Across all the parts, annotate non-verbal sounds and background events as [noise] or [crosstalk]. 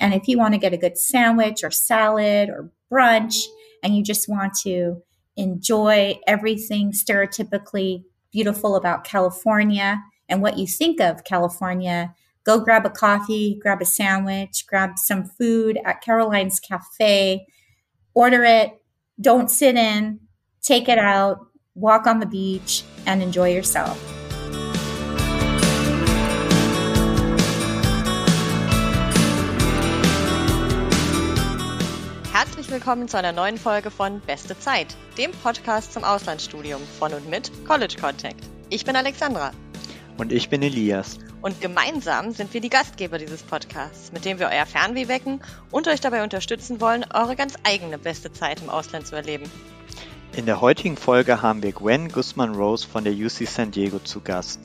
And if you want to get a good sandwich or salad or brunch, and you just want to enjoy everything stereotypically beautiful about California and what you think of California, go grab a coffee, grab a sandwich, grab some food at Caroline's Cafe, order it, don't sit in, take it out, walk on the beach, and enjoy yourself. Herzlich willkommen zu einer neuen Folge von Beste Zeit, dem Podcast zum Auslandsstudium von und mit College Contact. Ich bin Alexandra. Und ich bin Elias. Und gemeinsam sind wir die Gastgeber dieses Podcasts, mit dem wir euer Fernweh wecken und euch dabei unterstützen wollen, eure ganz eigene beste Zeit im Ausland zu erleben. In der heutigen Folge haben wir Gwen Guzman Rose von der UC San Diego zu Gast.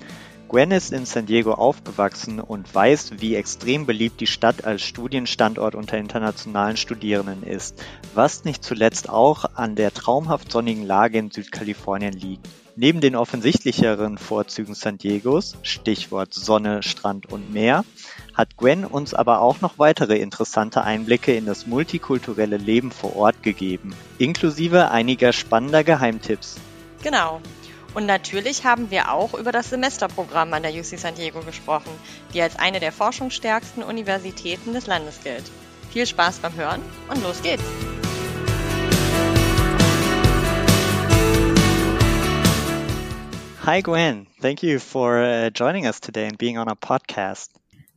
Gwen ist in San Diego aufgewachsen und weiß, wie extrem beliebt die Stadt als Studienstandort unter internationalen Studierenden ist, was nicht zuletzt auch an der traumhaft sonnigen Lage in Südkalifornien liegt. Neben den offensichtlicheren Vorzügen San Diegos, Stichwort Sonne, Strand und Meer, hat Gwen uns aber auch noch weitere interessante Einblicke in das multikulturelle Leben vor Ort gegeben, inklusive einiger spannender Geheimtipps. Genau. Und natürlich haben wir auch über das Semesterprogramm an der UC San Diego gesprochen, die als eine der forschungsstärksten Universitäten des Landes gilt. Viel Spaß beim Hören und los geht's! Hi, Gwen. Thank you for uh, joining us today and being on our podcast.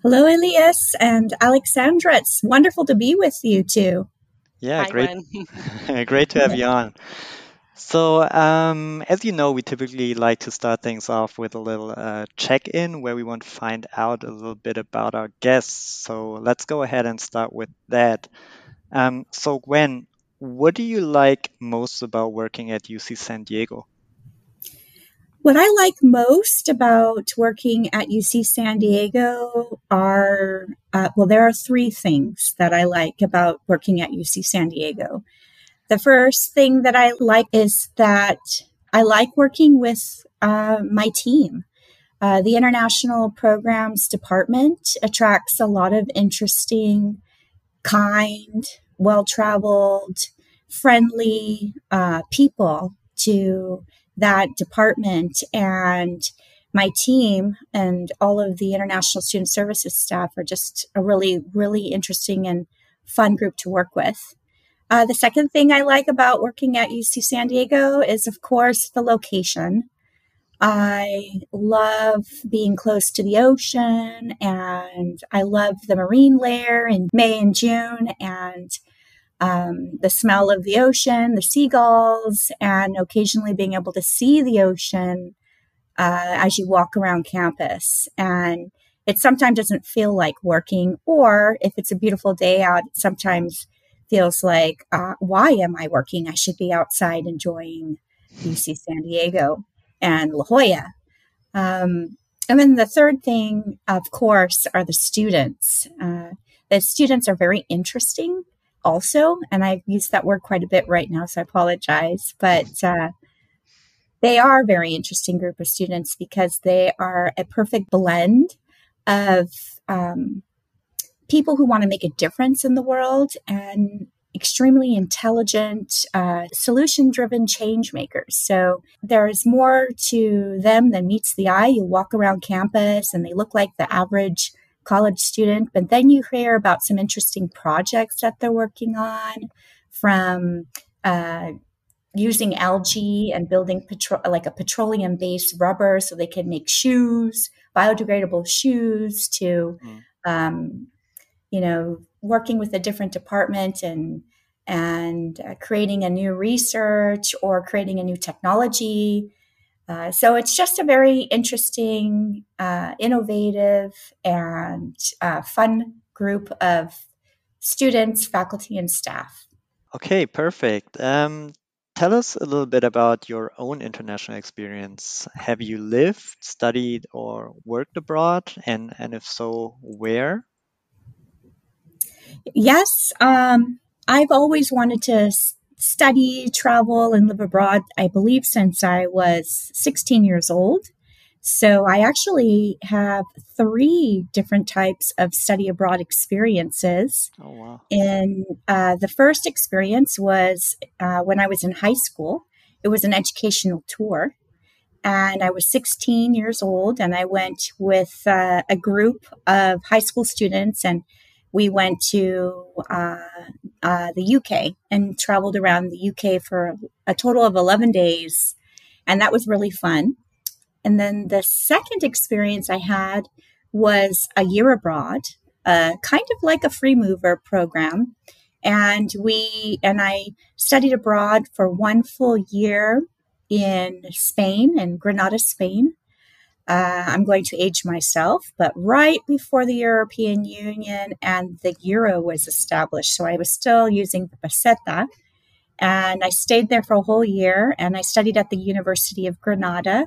Hello, Elias and Alexandra. It's wonderful to be with you too. Yeah, Hi, great. Gwen. [laughs] great to have you on. So, um, as you know, we typically like to start things off with a little uh, check in where we want to find out a little bit about our guests. So, let's go ahead and start with that. Um, so, Gwen, what do you like most about working at UC San Diego? What I like most about working at UC San Diego are, uh, well, there are three things that I like about working at UC San Diego. The first thing that I like is that I like working with uh, my team. Uh, the International Programs Department attracts a lot of interesting, kind, well traveled, friendly uh, people to that department. And my team and all of the International Student Services staff are just a really, really interesting and fun group to work with. Uh, the second thing I like about working at UC San Diego is, of course, the location. I love being close to the ocean and I love the marine layer in May and June and um, the smell of the ocean, the seagulls, and occasionally being able to see the ocean uh, as you walk around campus. And it sometimes doesn't feel like working, or if it's a beautiful day out, sometimes feels like, uh, why am I working? I should be outside enjoying UC San Diego and La Jolla. Um, and then the third thing, of course, are the students. Uh, the students are very interesting also, and I've used that word quite a bit right now, so I apologize. But uh, they are a very interesting group of students because they are a perfect blend of um, people who want to make a difference in the world and extremely intelligent, uh, solution driven change makers. So there's more to them than meets the eye. You walk around campus and they look like the average college student, but then you hear about some interesting projects that they're working on from uh, using algae and building petro- like a petroleum based rubber so they can make shoes, biodegradable shoes to mm. um, you know, working with a different department and and uh, creating a new research or creating a new technology. Uh, so it's just a very interesting, uh, innovative, and uh, fun group of students, faculty, and staff. Okay, perfect. Um, tell us a little bit about your own international experience. Have you lived, studied, or worked abroad? And, and if so, where? Yes, um, I've always wanted to study, travel, and live abroad, I believe, since I was 16 years old. So I actually have three different types of study abroad experiences. Oh, wow. And uh, the first experience was uh, when I was in high school, it was an educational tour. And I was 16 years old, and I went with uh, a group of high school students, and we went to uh, uh, the UK and traveled around the UK for a total of 11 days. And that was really fun. And then the second experience I had was a year abroad, uh, kind of like a free mover program. And we and I studied abroad for one full year in Spain, in Granada, Spain. Uh, I'm going to age myself, but right before the European Union and the euro was established. So I was still using the peseta. And I stayed there for a whole year and I studied at the University of Granada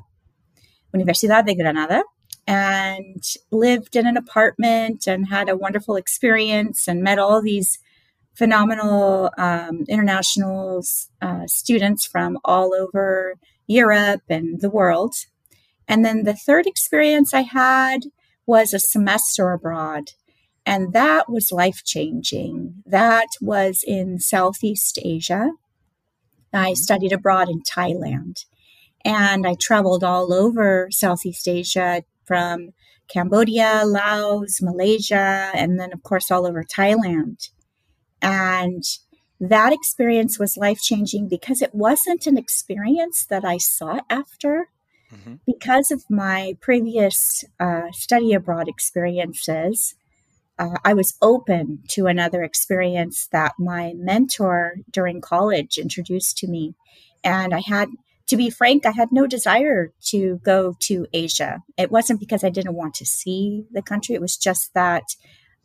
Universidad de Granada and lived in an apartment and had a wonderful experience and met all these phenomenal um, international uh, students from all over Europe and the world. And then the third experience I had was a semester abroad. And that was life changing. That was in Southeast Asia. I mm-hmm. studied abroad in Thailand. And I traveled all over Southeast Asia from Cambodia, Laos, Malaysia, and then, of course, all over Thailand. And that experience was life changing because it wasn't an experience that I sought after. Mm-hmm. Because of my previous uh, study abroad experiences, uh, I was open to another experience that my mentor during college introduced to me. And I had to be frank, I had no desire to go to Asia. It wasn't because I didn't want to see the country, it was just that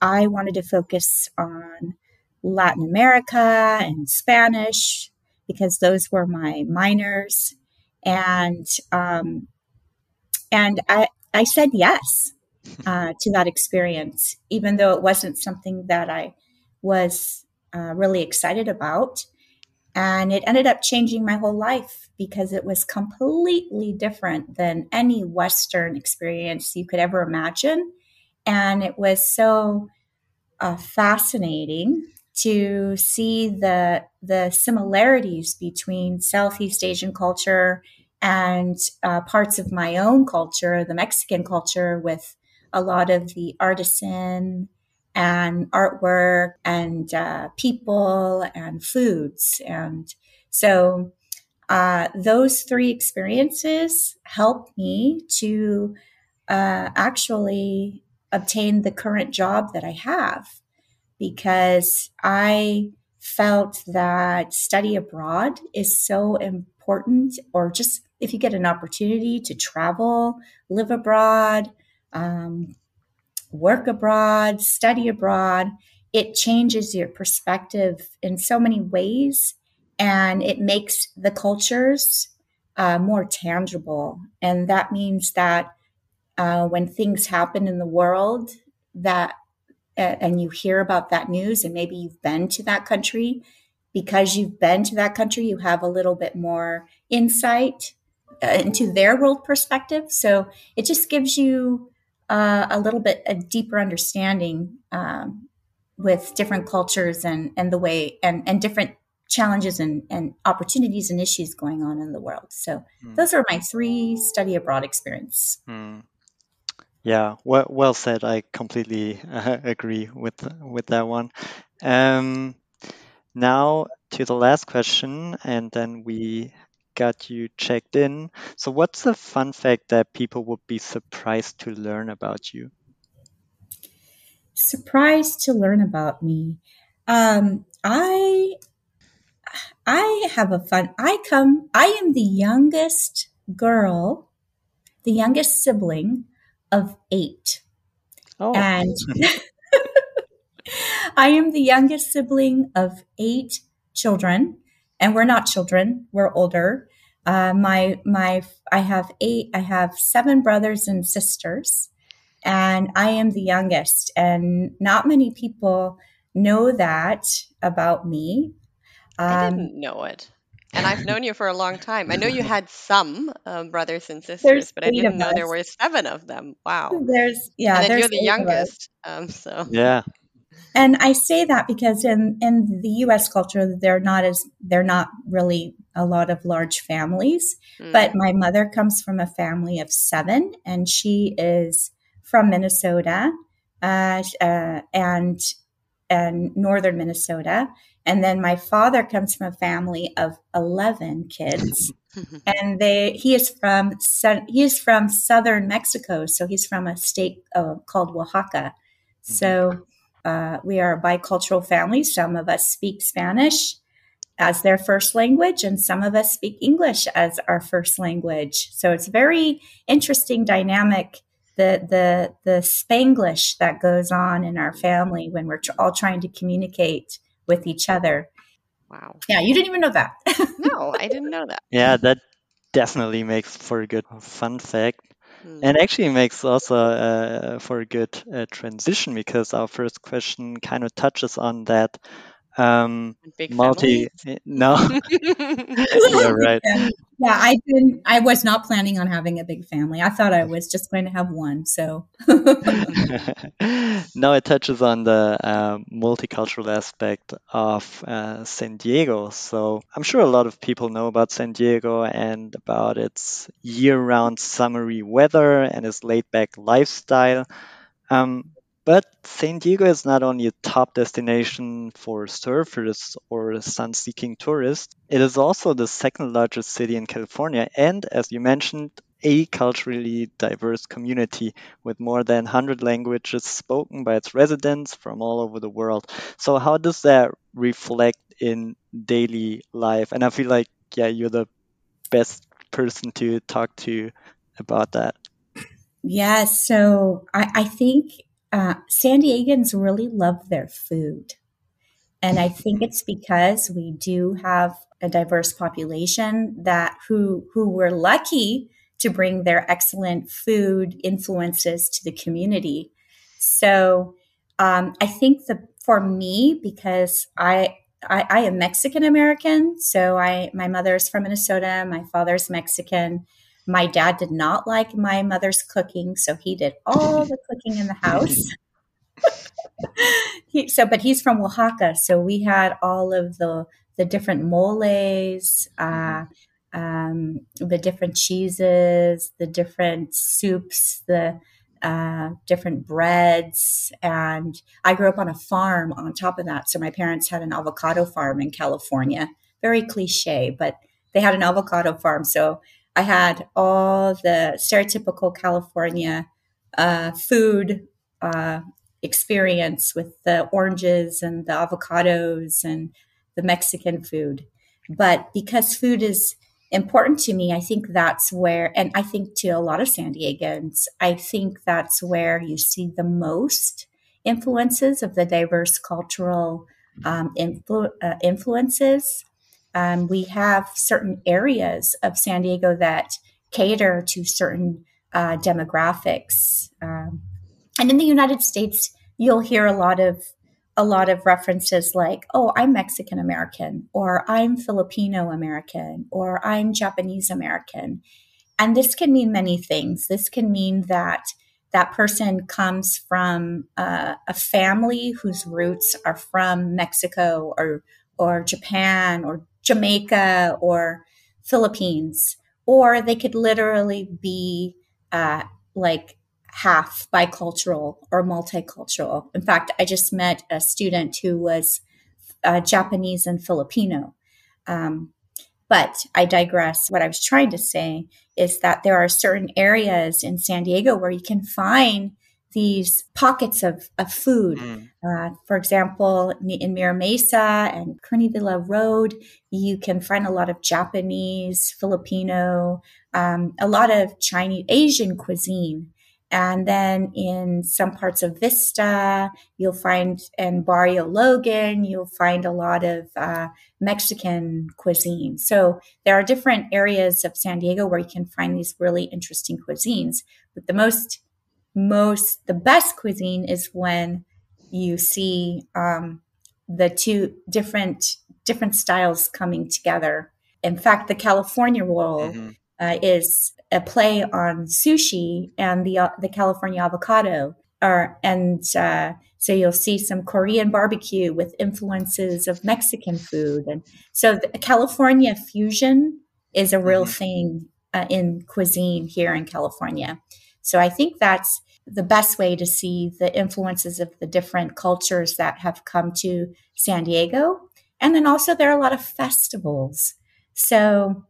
I wanted to focus on Latin America and Spanish because those were my minors. And um, and I, I said yes [laughs] uh, to that experience, even though it wasn't something that I was uh, really excited about. And it ended up changing my whole life because it was completely different than any Western experience you could ever imagine. And it was so uh, fascinating to see the the similarities between Southeast Asian culture and uh, parts of my own culture, the Mexican culture, with a lot of the artisan and artwork and uh, people and foods. And so uh, those three experiences helped me to uh, actually obtain the current job that I have because I felt that study abroad is so important, or just if you get an opportunity to travel, live abroad, um, work abroad, study abroad, it changes your perspective in so many ways and it makes the cultures uh, more tangible. And that means that uh, when things happen in the world that and you hear about that news and maybe you've been to that country because you've been to that country you have a little bit more insight uh, into their world perspective so it just gives you uh, a little bit a deeper understanding um, with different cultures and and the way and and different challenges and, and opportunities and issues going on in the world. So mm. those are my three study abroad experience. Mm. Yeah, well, well said. I completely uh, [laughs] agree with with that one. Um, now to the last question, and then we got you checked in. So, what's a fun fact that people would be surprised to learn about you? Surprised to learn about me. Um, I I have a fun. I come. I am the youngest girl, the youngest sibling of eight, oh. and [laughs] I am the youngest sibling of eight children and we're not children; we're older. Uh, my my I have eight. I have seven brothers and sisters, and I am the youngest. And not many people know that about me. Um, I didn't know it. And I've known you for a long time. I know you had some um, brothers and sisters, There's but I didn't of know there were seven of them. Wow. There's yeah, and then there's you're the eight of us. youngest. Um, so Yeah. And I say that because in in the U.S. culture, they're not as they're not really a lot of large families. mm, But my mother comes from a family of seven, and she is from Minnesota, uh, uh, and and northern Minnesota. And then my father comes from a family of eleven kids, [laughs] and they he is from he is from southern Mexico, so he's from a state uh, called Oaxaca. So uh, we are a bicultural family. Some of us speak Spanish as their first language, and some of us speak English as our first language. So it's very interesting dynamic. The the the Spanglish that goes on in our family when we're tr- all trying to communicate with each other. wow. Yeah, you didn't even know that. [laughs] No, I didn't know that. Yeah, that definitely makes for a good fun fact. Mm. And actually makes also uh, for a good uh, transition because our first question kind of touches on that um, Big multi. No, [laughs] [laughs] you're right. Yeah, I didn't. I was not planning on having a big family. I thought I was just going to have one. So [laughs] now it touches on the um, multicultural aspect of uh, San Diego. So I'm sure a lot of people know about San Diego and about its year-round summery weather and its laid-back lifestyle. Um, but San Diego is not only a top destination for surfers or sun-seeking tourists, it is also the second largest city in California and, as you mentioned, a culturally diverse community with more than 100 languages spoken by its residents from all over the world. So, how does that reflect in daily life? And I feel like, yeah, you're the best person to talk to about that. Yes. So I, I think uh, San Diegans really love their food. And I think it's because we do have a diverse population that who who were lucky to bring their excellent food influences to the community. So um, I think the for me because I, I I am Mexican American, so I my mother's from Minnesota, my father's Mexican. My dad did not like my mother's cooking, so he did all the [laughs] cooking in the house. [laughs] he, so, but he's from Oaxaca, so we had all of the the different moles, uh, um, the different cheeses, the different soups, the uh, different breads, and I grew up on a farm. On top of that, so my parents had an avocado farm in California. Very cliche, but they had an avocado farm, so I had all the stereotypical California uh, food uh, experience with the oranges and the avocados and the Mexican food. But because food is important to me, I think that's where, and I think to a lot of San Diegans, I think that's where you see the most influences of the diverse cultural um, influ- uh, influences. Um, we have certain areas of San Diego that cater to certain uh, demographics. Um, and in the United States, you'll hear a lot of a lot of references like, "Oh, I'm Mexican American," or "I'm Filipino American," or "I'm Japanese American," and this can mean many things. This can mean that that person comes from uh, a family whose roots are from Mexico or or Japan or Jamaica or Philippines, or they could literally be uh, like half bicultural or multicultural. In fact, I just met a student who was uh, Japanese and Filipino. Um, but I digress. What I was trying to say is that there are certain areas in San Diego where you can find these pockets of, of food. Mm. Uh, for example, in Mira Mesa and Kearny Villa Road, you can find a lot of Japanese, Filipino, um, a lot of Chinese, Asian cuisine. And then in some parts of Vista, you'll find, in Barrio Logan, you'll find a lot of uh, Mexican cuisine. So there are different areas of San Diego where you can find these really interesting cuisines. But the most, most, the best cuisine is when you see um, the two different different styles coming together in fact, the California roll mm-hmm. uh, is a play on sushi and the uh, the California avocado. Are, and uh, so you'll see some Korean barbecue with influences of Mexican food, and so the California fusion is a real mm-hmm. thing uh, in cuisine here in California. So I think that's the best way to see the influences of the different cultures that have come to San Diego. And then also there are a lot of festivals. So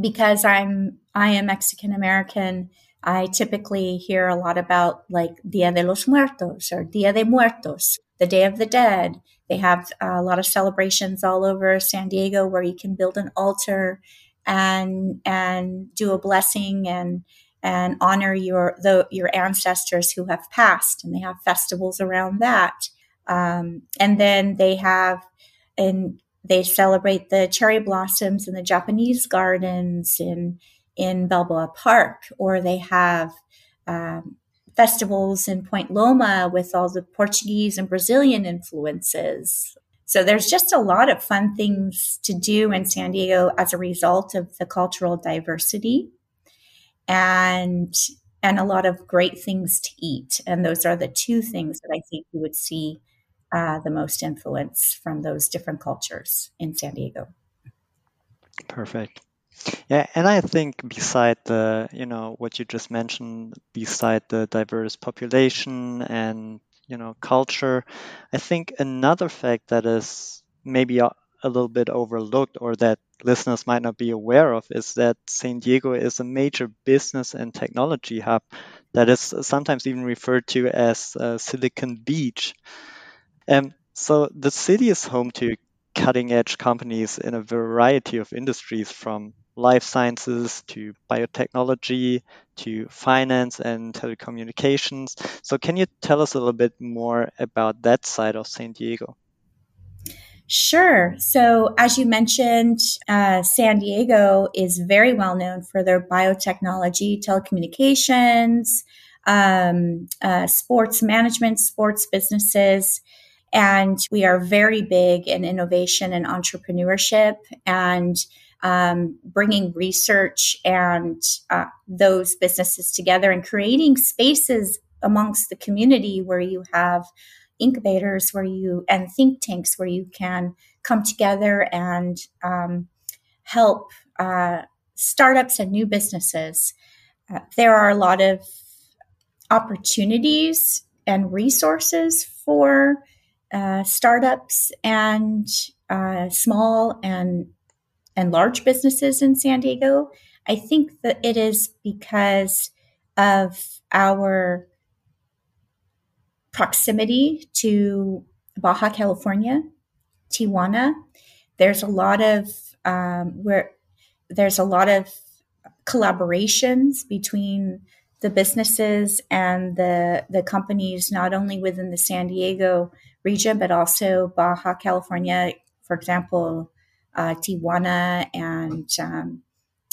because I'm I am Mexican American, I typically hear a lot about like Dia de los Muertos or Dia de Muertos, the Day of the Dead. They have uh, a lot of celebrations all over San Diego where you can build an altar and and do a blessing and and honor your the, your ancestors who have passed, and they have festivals around that. Um, and then they have and they celebrate the cherry blossoms in the Japanese gardens in in Balboa Park, or they have um, festivals in Point Loma with all the Portuguese and Brazilian influences. So there's just a lot of fun things to do in San Diego as a result of the cultural diversity and and a lot of great things to eat. And those are the two things that I think you would see uh, the most influence from those different cultures in San Diego. Perfect. Yeah, and I think beside the, you know, what you just mentioned, beside the diverse population and, you know, culture, I think another fact that is maybe a, little bit overlooked or that listeners might not be aware of is that San Diego is a major business and technology hub that is sometimes even referred to as uh, Silicon Beach. Um, so the city is home to cutting edge companies in a variety of industries from life sciences to biotechnology to finance and telecommunications. So, can you tell us a little bit more about that side of San Diego? Sure. So, as you mentioned, uh, San Diego is very well known for their biotechnology, telecommunications, um, uh, sports management, sports businesses. And we are very big in innovation and entrepreneurship and um, bringing research and uh, those businesses together and creating spaces amongst the community where you have incubators where you and think tanks where you can come together and um, help uh, startups and new businesses. Uh, there are a lot of opportunities and resources for uh, startups and uh, small and and large businesses in San Diego. I think that it is because of our proximity to Baja California, Tijuana. There's a lot of um, where there's a lot of collaborations between the businesses and the the companies, not only within the San Diego region but also Baja California. For example, uh, Tijuana and um,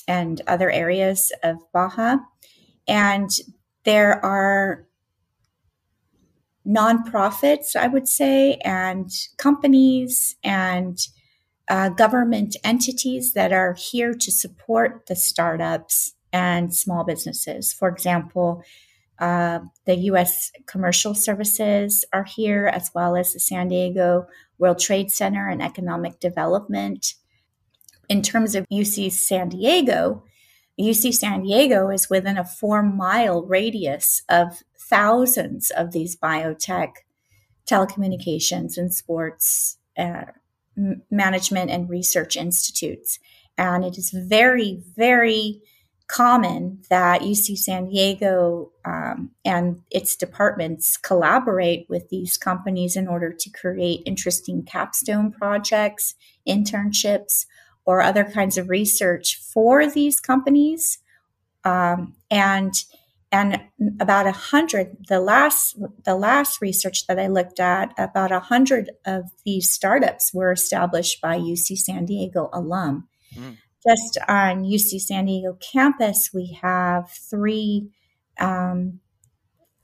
and other areas of Baja, and there are nonprofits, I would say, and companies and uh, government entities that are here to support the startups and small businesses. For example, uh, the U.S. Commercial Services are here, as well as the San Diego World Trade Center and Economic Development. In terms of UC San Diego, UC San Diego is within a four mile radius of thousands of these biotech, telecommunications, and sports uh, management and research institutes. And it is very, very common that UC San Diego um, and its departments collaborate with these companies in order to create interesting capstone projects, internships, or other kinds of research for these companies. Um, and and about a hundred the last the last research that i looked at about a hundred of these startups were established by uc san diego alum mm. just on uc san diego campus we have three um,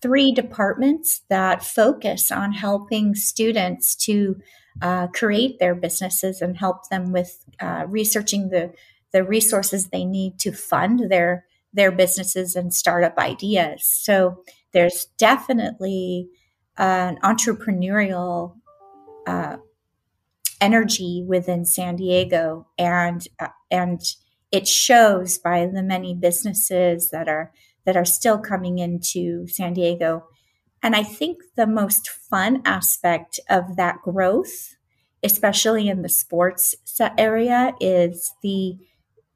three departments that focus on helping students to uh, create their businesses and help them with uh, researching the the resources they need to fund their their businesses and startup ideas. So there's definitely an entrepreneurial uh, energy within San Diego, and uh, and it shows by the many businesses that are that are still coming into San Diego. And I think the most fun aspect of that growth, especially in the sports area, is the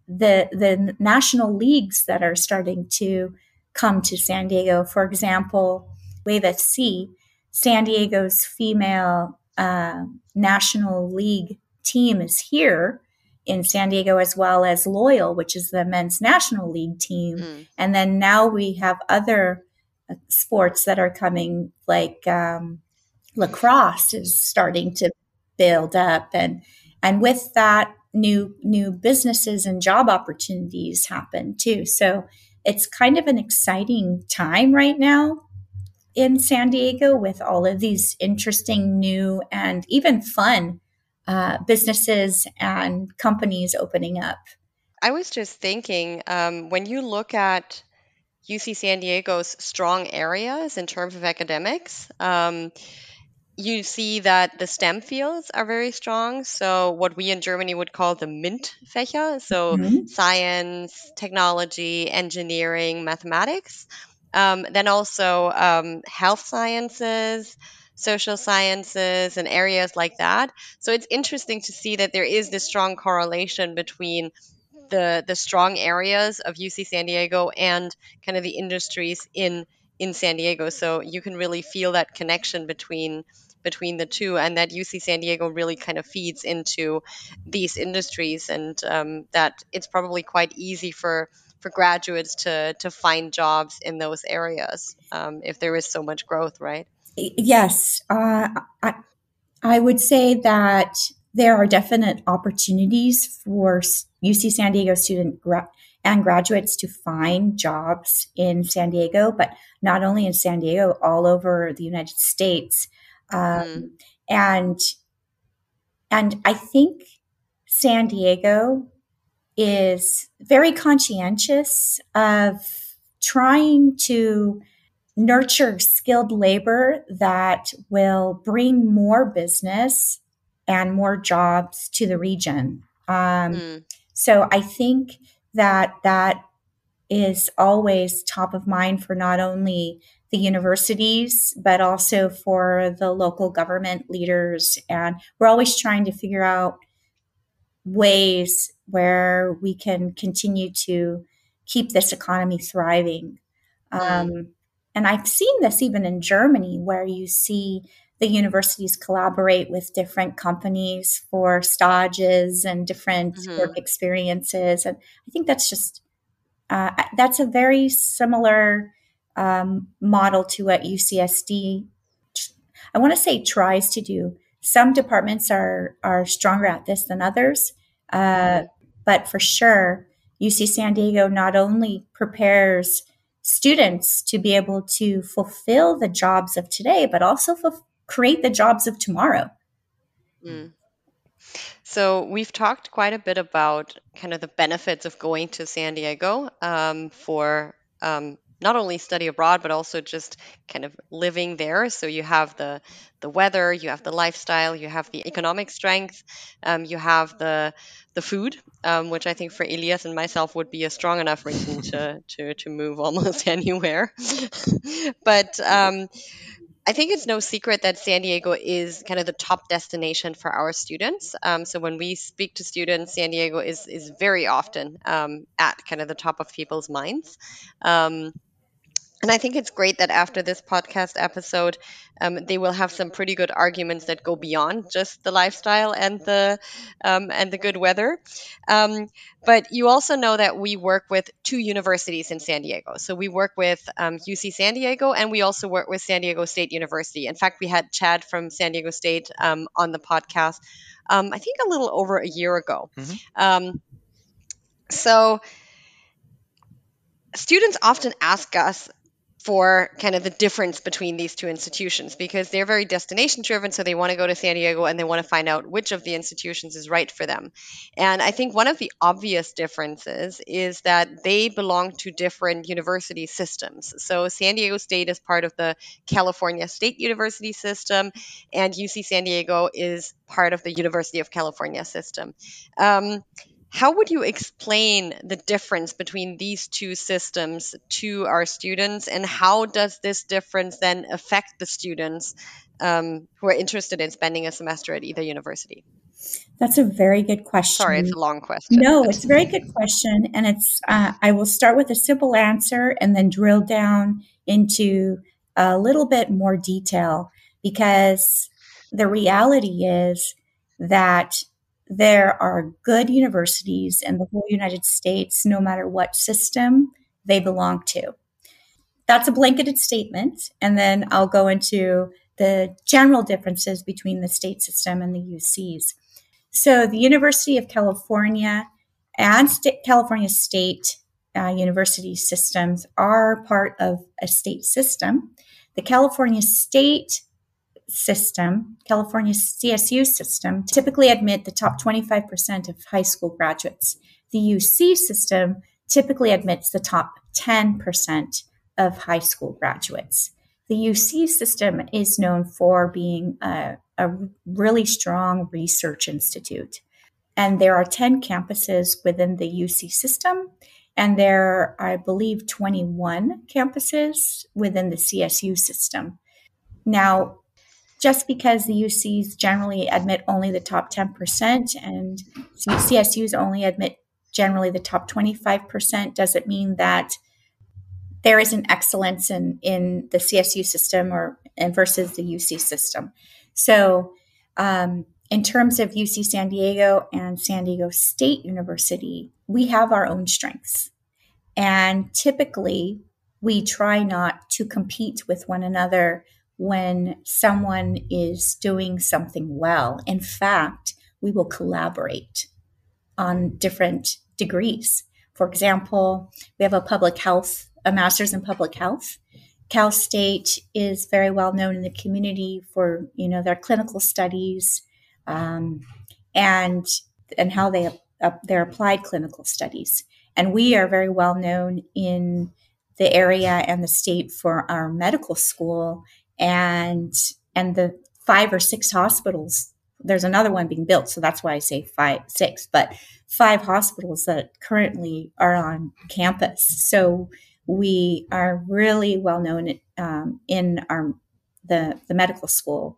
the the national leagues that are starting to come to San Diego. For example, Wave FC, San Diego's female uh, national league team is here in San Diego, as well as Loyal, which is the men's national league team. Mm. And then now we have other uh, sports that are coming, like um, lacrosse is starting to build up, and and with that, new new businesses and job opportunities happen too. So it's kind of an exciting time right now in San Diego with all of these interesting new and even fun uh, businesses and companies opening up. I was just thinking um, when you look at UC San Diego's strong areas in terms of academics, um, you see that the STEM fields are very strong. So, what we in Germany would call the MINT-Fächer, so mm-hmm. science, technology, engineering, mathematics. Um, then also um, health sciences, social sciences and areas like that. So it's interesting to see that there is this strong correlation between the the strong areas of UC San Diego and kind of the industries in in San Diego. So you can really feel that connection between between the two, and that UC San Diego really kind of feeds into these industries, and um, that it's probably quite easy for for graduates to to find jobs in those areas um, if there is so much growth, right? Yes, uh, I, I would say that there are definite opportunities for UC San Diego student gra- and graduates to find jobs in San Diego, but not only in San Diego, all over the United States. Um, mm. And and I think San Diego is very conscientious of trying to nurture skilled labor that will bring more business and more jobs to the region. Um, mm. So I think that that is always top of mind for not only the universities, but also for the local government leaders. And we're always trying to figure out ways where we can continue to keep this economy thriving. Um, and I've seen this even in Germany, where you see the universities collaborate with different companies for stages and different mm-hmm. work experiences. And I think that's just, uh, that's a very similar um, model to what UCSD, I want to say, tries to do. Some departments are, are stronger at this than others. Uh, but for sure, UC San Diego not only prepares students to be able to fulfill the jobs of today, but also create the jobs of tomorrow. Mm. So we've talked quite a bit about kind of the benefits of going to San Diego um, for um, not only study abroad but also just kind of living there so you have the the weather you have the lifestyle you have the economic strength um, you have the the food um, which i think for elias and myself would be a strong enough reason [laughs] to to, to move almost [laughs] anywhere [laughs] but um, I think it's no secret that San Diego is kind of the top destination for our students. Um, so when we speak to students, San Diego is is very often um, at kind of the top of people's minds. Um, and I think it's great that after this podcast episode, um, they will have some pretty good arguments that go beyond just the lifestyle and the um, and the good weather. Um, but you also know that we work with two universities in San Diego. So we work with UC um, San Diego, and we also work with San Diego State University. In fact, we had Chad from San Diego State um, on the podcast. Um, I think a little over a year ago. Mm-hmm. so students often ask us for kind of the difference between these two institutions because they're very destination driven. So they want to go to San Diego and they want to find out which of the institutions is right for them. And I think one of the obvious differences is that they belong to different university systems. So San Diego State is part of the California State University system, and UC San Diego is part of the University of California system. Um, how would you explain the difference between these two systems to our students, and how does this difference then affect the students um, who are interested in spending a semester at either university? That's a very good question. Sorry, it's a long question. No, it's a very good question, and it's. Uh, I will start with a simple answer and then drill down into a little bit more detail because the reality is that there are good universities in the whole United States, no matter what system they belong to. That's a blanketed statement. And then I'll go into the general differences between the state system and the UCs. So, the University of California and St- California State uh, university systems are part of a state system. The California State system, California CSU system, typically admit the top 25% of high school graduates. The UC system typically admits the top 10% of high school graduates. The UC system is known for being a, a really strong research institute. And there are 10 campuses within the UC system. And there are, I believe, 21 campuses within the CSU system. Now, just because the UCs generally admit only the top 10% and CSUs only admit generally the top 25%, does it mean that there is an excellence in, in the CSU system or and versus the UC system? So, um, in terms of UC San Diego and San Diego State University, we have our own strengths. And typically, we try not to compete with one another when someone is doing something well. In fact, we will collaborate on different degrees. For example, we have a public health, a master's in public health. Cal State is very well known in the community for you know their clinical studies um, and and how they uh, their applied clinical studies. And we are very well known in the area and the state for our medical school and and the five or six hospitals there's another one being built so that's why i say five six but five hospitals that currently are on campus. So we are really well known um, in our the the medical school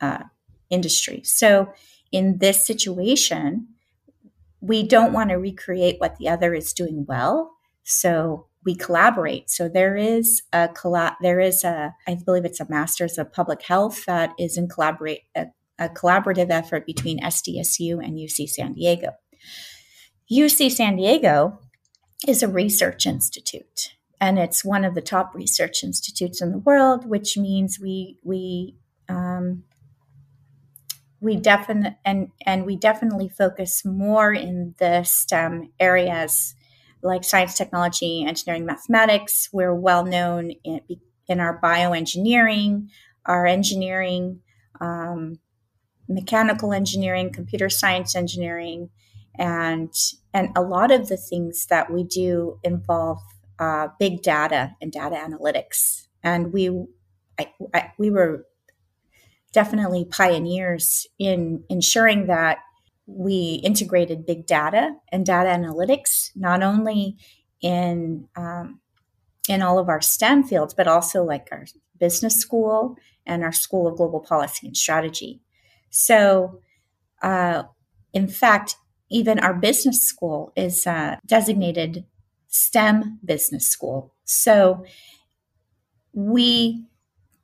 uh, industry. So in this situation we don't want to recreate what the other is doing well. So we collaborate. So there is a colla- there is a I believe it's a master's of public health that is in collaborate a, a collaborative effort between SDSU and UC San Diego. UC San Diego is a research institute and it's one of the top research institutes in the world, which means we we um, we definitely and and we definitely focus more in the STEM areas like science, technology, engineering, mathematics. We're well known in, in our bioengineering, our engineering, um, mechanical engineering, computer science engineering, and and a lot of the things that we do involve uh, big data and data analytics. And we I, I, we were definitely pioneers in ensuring that we integrated big data and data analytics, not only in um, in all of our STEM fields, but also like our business school and our School of Global Policy and Strategy. So, uh, in fact, even our business school is uh, designated STEM business school. So, we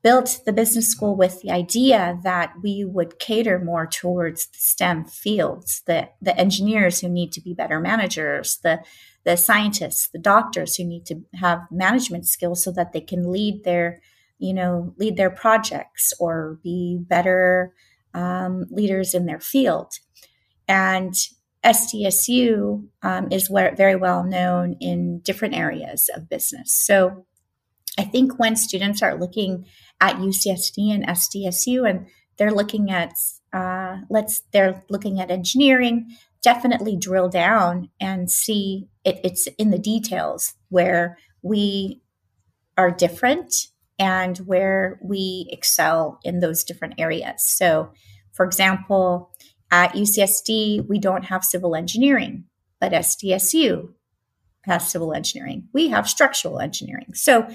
built the business school with the idea that we would cater more towards the STEM fields, the, the engineers who need to be better managers, the, the scientists, the doctors who need to have management skills so that they can lead their, you know, lead their projects or be better um, leaders in their field. And SDSU um, is very well known in different areas of business. So I think when students are looking at UCSD and SDSU and they're looking at uh, let's they're looking at engineering, definitely drill down and see it, it's in the details where we are different and where we excel in those different areas. So, for example, at UCSD, we don't have civil engineering, but SDSU has civil engineering. We have structural engineering. So,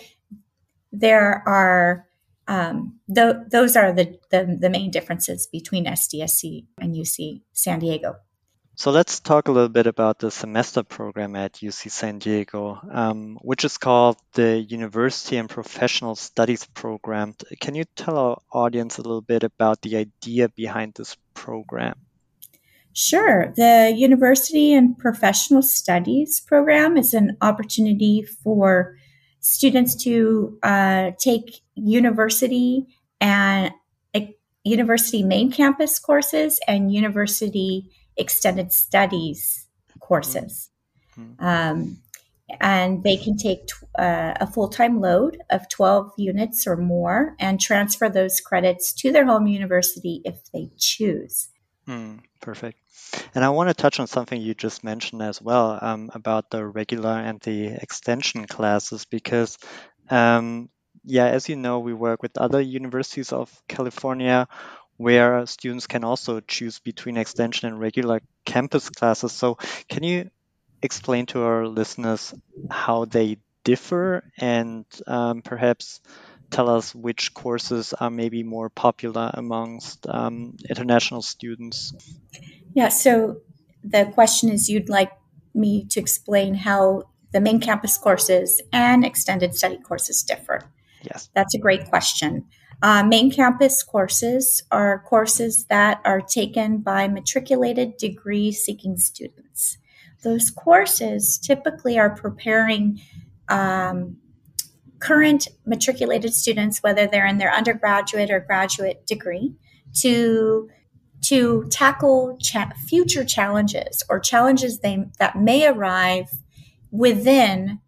there are um, th- those are the, the, the main differences between SDSU and UC San Diego. So let's talk a little bit about the semester program at UC San Diego, um, which is called the University and Professional Studies Program. Can you tell our audience a little bit about the idea behind this program? Sure. The University and Professional Studies program is an opportunity for students to uh, take university and uh, university main campus courses and university extended studies courses. Mm-hmm. Um, and they can take t- uh, a full time load of 12 units or more and transfer those credits to their home university if they choose. Mm, perfect. And I want to touch on something you just mentioned as well um, about the regular and the extension classes, because, um, yeah, as you know, we work with other universities of California where students can also choose between extension and regular campus classes. So, can you explain to our listeners how they differ and um, perhaps tell us which courses are maybe more popular amongst um, international students? Yeah, so the question is you'd like me to explain how the main campus courses and extended study courses differ. Yes. That's a great question. Uh, main campus courses are courses that are taken by matriculated degree seeking students. Those courses typically are preparing um, current matriculated students, whether they're in their undergraduate or graduate degree, to to tackle cha- future challenges or challenges they, that may arrive within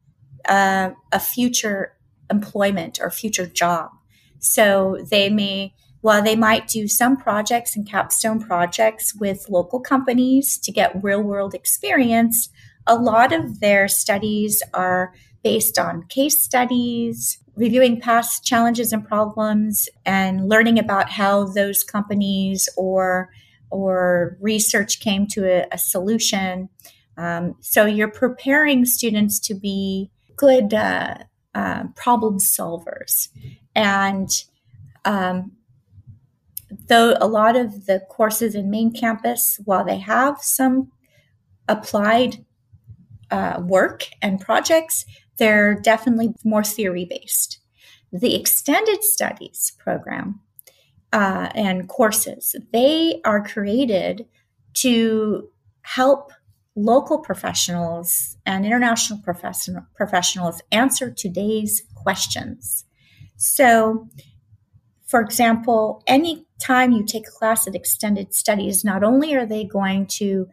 uh, a future employment or future job. So they may, while they might do some projects and capstone projects with local companies to get real world experience, a lot of their studies are based on case studies, reviewing past challenges and problems, and learning about how those companies or or research came to a, a solution. Um, so you're preparing students to be good uh, uh, problem solvers, and um, though a lot of the courses in main campus, while they have some applied uh, work and projects, they're definitely more theory based. The extended studies program uh, and courses, they are created to help local professionals and international professional, professionals answer today's questions. So, for example, any time you take a class at extended studies, not only are they going to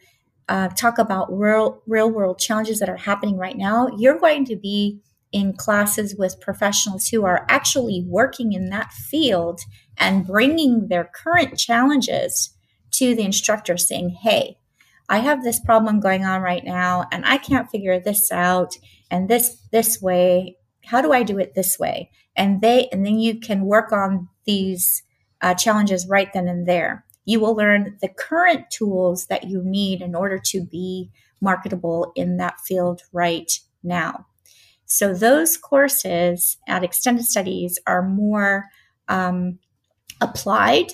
uh, talk about real real world challenges that are happening right now, you're going to be in classes with professionals who are actually working in that field and bringing their current challenges to the instructor, saying, "Hey, I have this problem going on right now, and I can't figure this out, and this this way. How do I do it this way?" And they and then you can work on these uh, challenges right then and there you will learn the current tools that you need in order to be marketable in that field right now. So, those courses at Extended Studies are more um, applied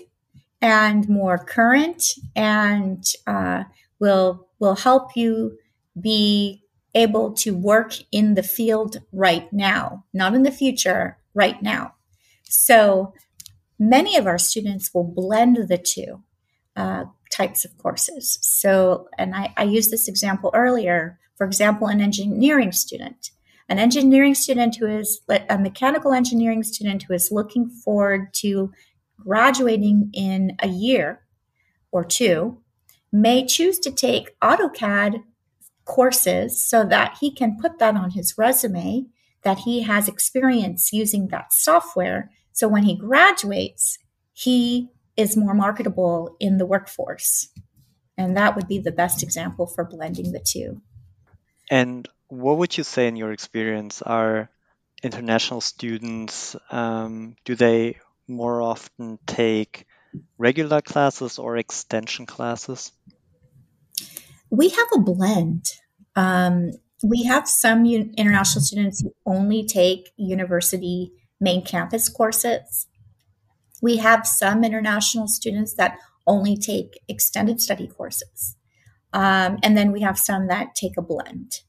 and more current and uh, will, will help you be able to work in the field right now, not in the future, right now. So, many of our students will blend the two uh, types of courses. So, and I, I used this example earlier. For example, an engineering student, an engineering student who is a mechanical engineering student who is looking forward to graduating in a year or two may choose to take AutoCAD courses so that he can put that on his resume that he has experience using that software. So when he graduates, he is more marketable in the workforce. And that would be the best example for blending the two. And what would you say in your experience are international students, um, do they more often take regular classes or extension classes? We have a blend. Um, we have some international students who only take university main campus courses. We have some international students that only take extended study courses. Um, and then we have some that take a blend.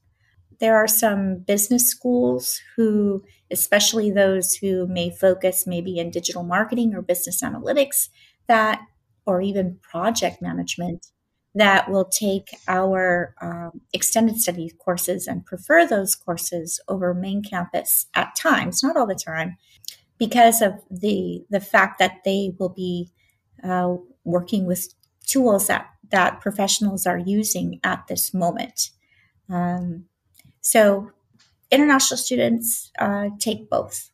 There are some business schools who, especially those who may focus maybe in digital marketing or business analytics, that, or even project management, that will take our um, extended study courses and prefer those courses over main campus at times, not all the time, because of the the fact that they will be uh, working with tools that that professionals are using at this moment. Um, so international students uh, take both.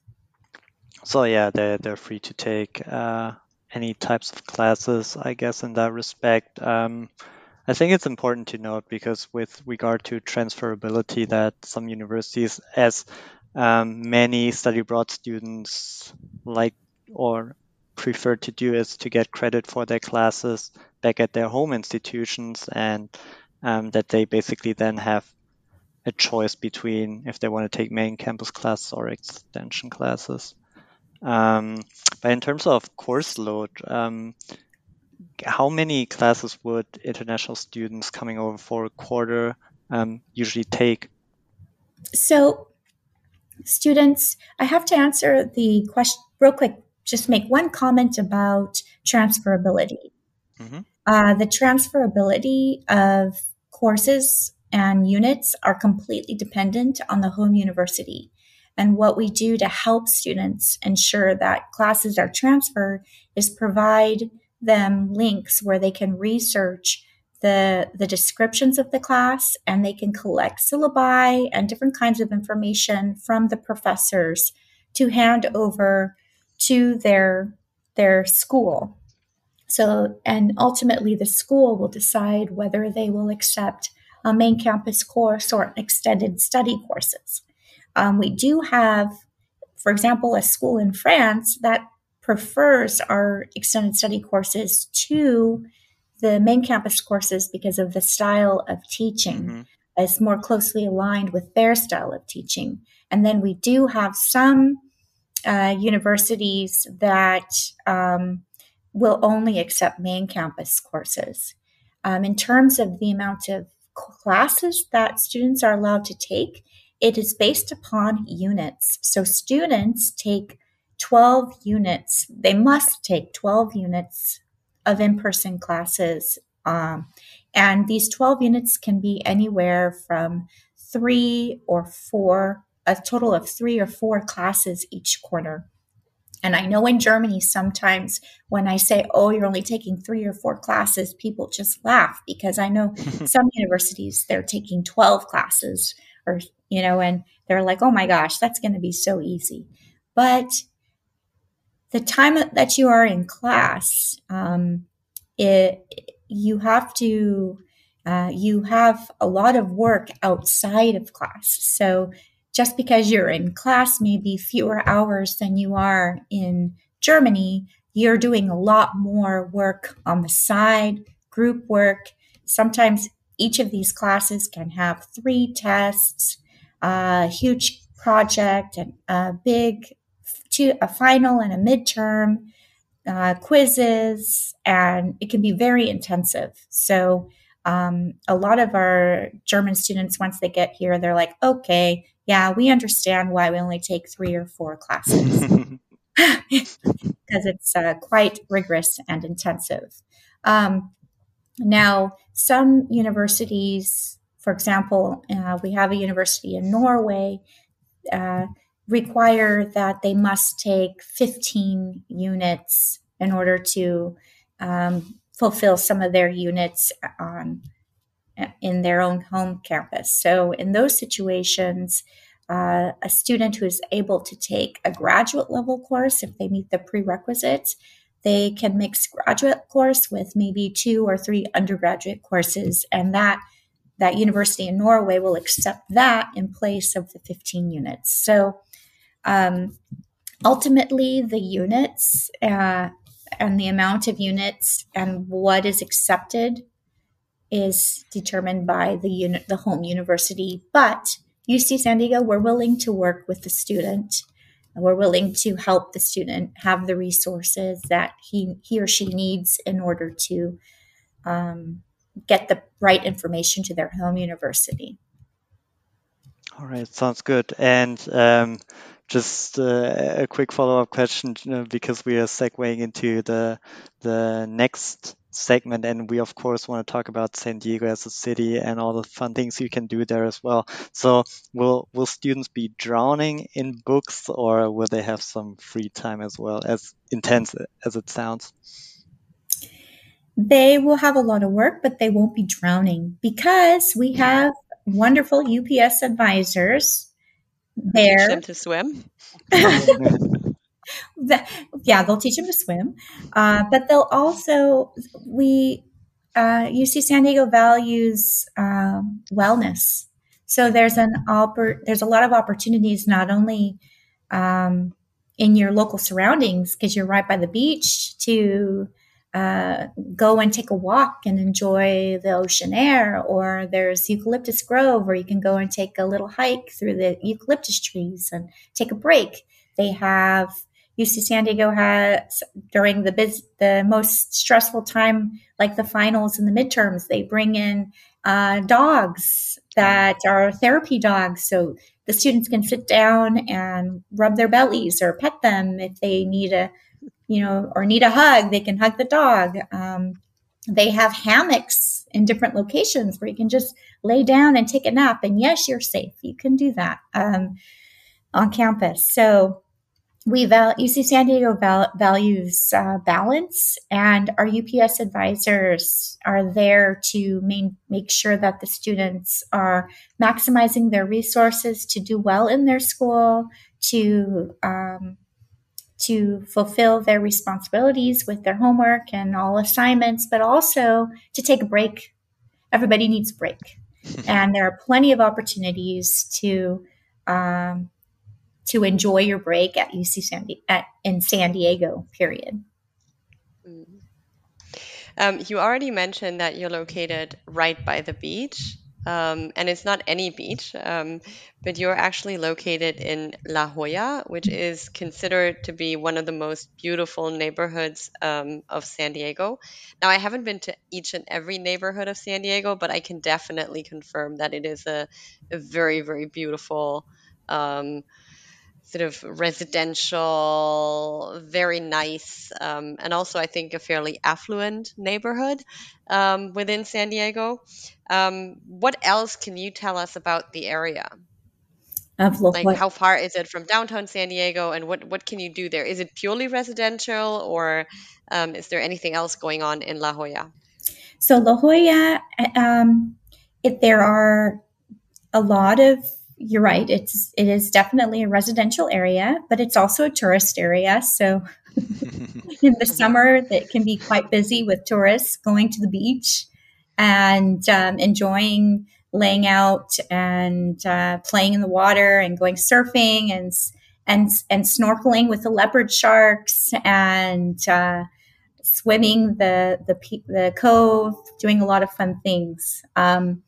So yeah, they're they're free to take uh, any types of classes, I guess, in that respect. Um, I think it's important to note because with regard to transferability, that some universities, as um, many study abroad students like or prefer to do, is to get credit for their classes back at their home institutions, and um, that they basically then have a choice between if they want to take main campus classes or extension classes. Um, but in terms of course load, um, how many classes would international students coming over for a quarter um, usually take? So, students, I have to answer the question real quick. Just make one comment about transferability. Mm-hmm. Uh, the transferability of courses and units are completely dependent on the home university. And what we do to help students ensure that classes are transferred is provide them links where they can research the, the descriptions of the class and they can collect syllabi and different kinds of information from the professors to hand over to their, their school. So, and ultimately the school will decide whether they will accept a main campus course or extended study courses. Um, we do have, for example, a school in France that prefers our extended study courses to the main campus courses because of the style of teaching mm-hmm. is more closely aligned with their style of teaching. And then we do have some uh, universities that um, will only accept main campus courses. Um, in terms of the amount of classes that students are allowed to take, it is based upon units. So students take 12 units. They must take 12 units of in person classes. Um, and these 12 units can be anywhere from three or four, a total of three or four classes each quarter. And I know in Germany, sometimes when I say, oh, you're only taking three or four classes, people just laugh because I know [laughs] some universities, they're taking 12 classes or, you know, and they're like, oh my gosh, that's going to be so easy. But the time that you are in class, um, it, you have to, uh, you have a lot of work outside of class. So just because you're in class maybe fewer hours than you are in Germany, you're doing a lot more work on the side, group work. Sometimes each of these classes can have three tests, a huge project, and a big two, a final and a midterm, uh, quizzes, and it can be very intensive. So um, a lot of our German students, once they get here, they're like, okay, yeah, we understand why we only take three or four classes [laughs] [laughs] because it's uh, quite rigorous and intensive. Um, now, some universities, for example, uh, we have a university in Norway, uh, require that they must take 15 units in order to um, fulfill some of their units on in their own home campus. So in those situations, uh, a student who is able to take a graduate level course if they meet the prerequisites. They can mix graduate course with maybe two or three undergraduate courses, and that that university in Norway will accept that in place of the 15 units. So um, ultimately, the units uh, and the amount of units and what is accepted is determined by the unit, the home university. But UC San Diego, we're willing to work with the student. We're willing to help the student have the resources that he he or she needs in order to um, get the right information to their home university. All right, sounds good. And um, just uh, a quick follow-up question because we are segueing into the the next segment, and we of course want to talk about San Diego as a city and all the fun things you can do there as well. So, will will students be drowning in books, or will they have some free time as well? As intense as it sounds. They will have a lot of work, but they won't be drowning because we have wonderful UPS advisors there. Teach them to swim. [laughs] yeah, they'll teach them to swim, uh, but they'll also we uh, UC San Diego values um, wellness. So there's an oppor- there's a lot of opportunities not only um, in your local surroundings because you're right by the beach to uh, go and take a walk and enjoy the ocean air, or there's Eucalyptus Grove where you can go and take a little hike through the eucalyptus trees and take a break. They have UC San Diego has during the biz, the most stressful time, like the finals and the midterms, they bring in uh, dogs that are therapy dogs, so the students can sit down and rub their bellies or pet them if they need a you know, or need a hug, they can hug the dog. Um, they have hammocks in different locations where you can just lay down and take a nap. And yes, you're safe. You can do that um, on campus. So we val- UC San Diego val- values uh, balance, and our UPS advisors are there to main- make sure that the students are maximizing their resources to do well in their school, to um, to fulfill their responsibilities with their homework and all assignments, but also to take a break. Everybody needs a break. [laughs] and there are plenty of opportunities to um, to enjoy your break at UC San Di- at, in San Diego. Period. Mm-hmm. Um, you already mentioned that you're located right by the beach. Um, and it's not any beach, um, but you're actually located in La Jolla, which is considered to be one of the most beautiful neighborhoods um, of San Diego. Now, I haven't been to each and every neighborhood of San Diego, but I can definitely confirm that it is a, a very, very beautiful um, sort of residential, very nice, um, and also I think a fairly affluent neighborhood um, within San Diego. Um, what else can you tell us about the area? Of like how far is it from downtown San Diego, and what what can you do there? Is it purely residential, or um, is there anything else going on in La Jolla? So La Jolla, um, it, there are a lot of you're right. It's it is definitely a residential area, but it's also a tourist area. So [laughs] in the summer, that can be quite busy with tourists going to the beach and um, enjoying laying out and uh, playing in the water and going surfing and and and snorkeling with the leopard sharks and uh, swimming the the the cove, doing a lot of fun things. Um,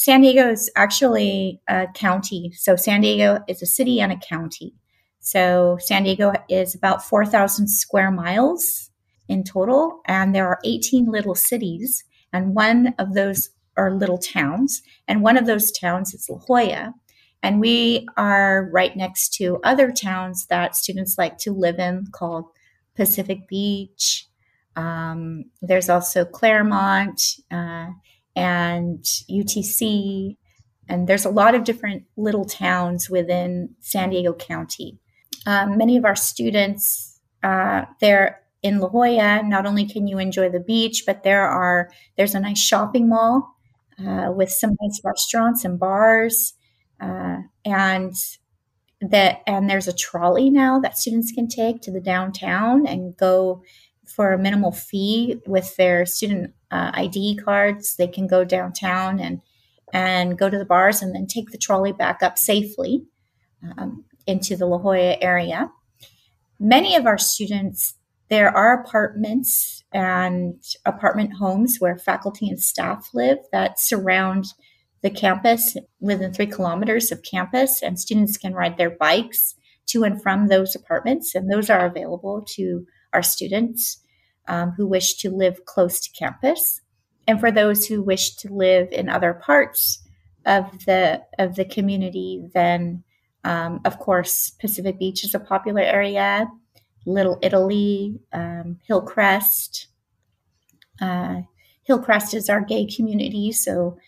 San Diego is actually a county. So San Diego is a city and a county. So San Diego is about 4,000 square miles in total, and there are 18 little cities, and one of those are little towns, and one of those towns is La Jolla. And we are right next to other towns that students like to live in called Pacific Beach. Um, there's also Clairemont. Uh, and UTC. And there's a lot of different little towns within San Diego County. Um, many of our students, uh, they're in La Jolla. Not only can you enjoy the beach, but there are there's a nice shopping mall uh, with some nice restaurants and bars. uh, and that and there's a trolley now that students can take to the downtown and go for a minimal fee with their student uh, ID cards. They can go downtown and and go to the bars and then take the trolley back up safely um, into the La Jolla area. Many of our students, there are apartments and apartment homes where faculty and staff live that surround the campus within three kilometers of campus, and students can ride their bikes to and from those apartments, and those are available to our students um, who wish to live close to campus. And for those who wish to live in other parts of the of the community, then um, of course Pacific Beach is a popular area. Little Italy, um, Hillcrest. Uh, Hillcrest is our gay community, so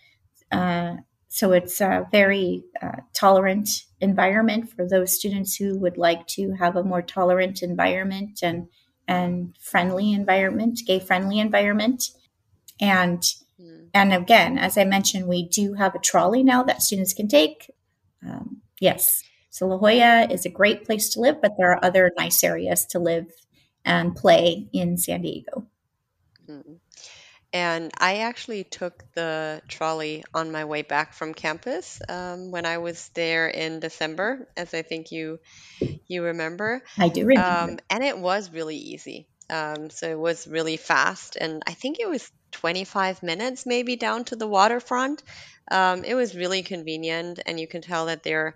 uh, so it's a very uh, tolerant environment for those students who would like to have a more tolerant environment and and friendly environment, gay friendly environment. And mm. and again, as I mentioned, we do have a trolley now that students can take. Um, yes, so La Jolla is a great place to live, but there are other nice areas to live and play in San Diego. Mm. And I actually took the trolley on my way back from campus um, when I was there in December, as I think you you remember. I do remember. Um, and it was really easy. Um, so it was really fast, and I think it was 25 minutes maybe down to the waterfront. Um, it was really convenient, and you can tell that they're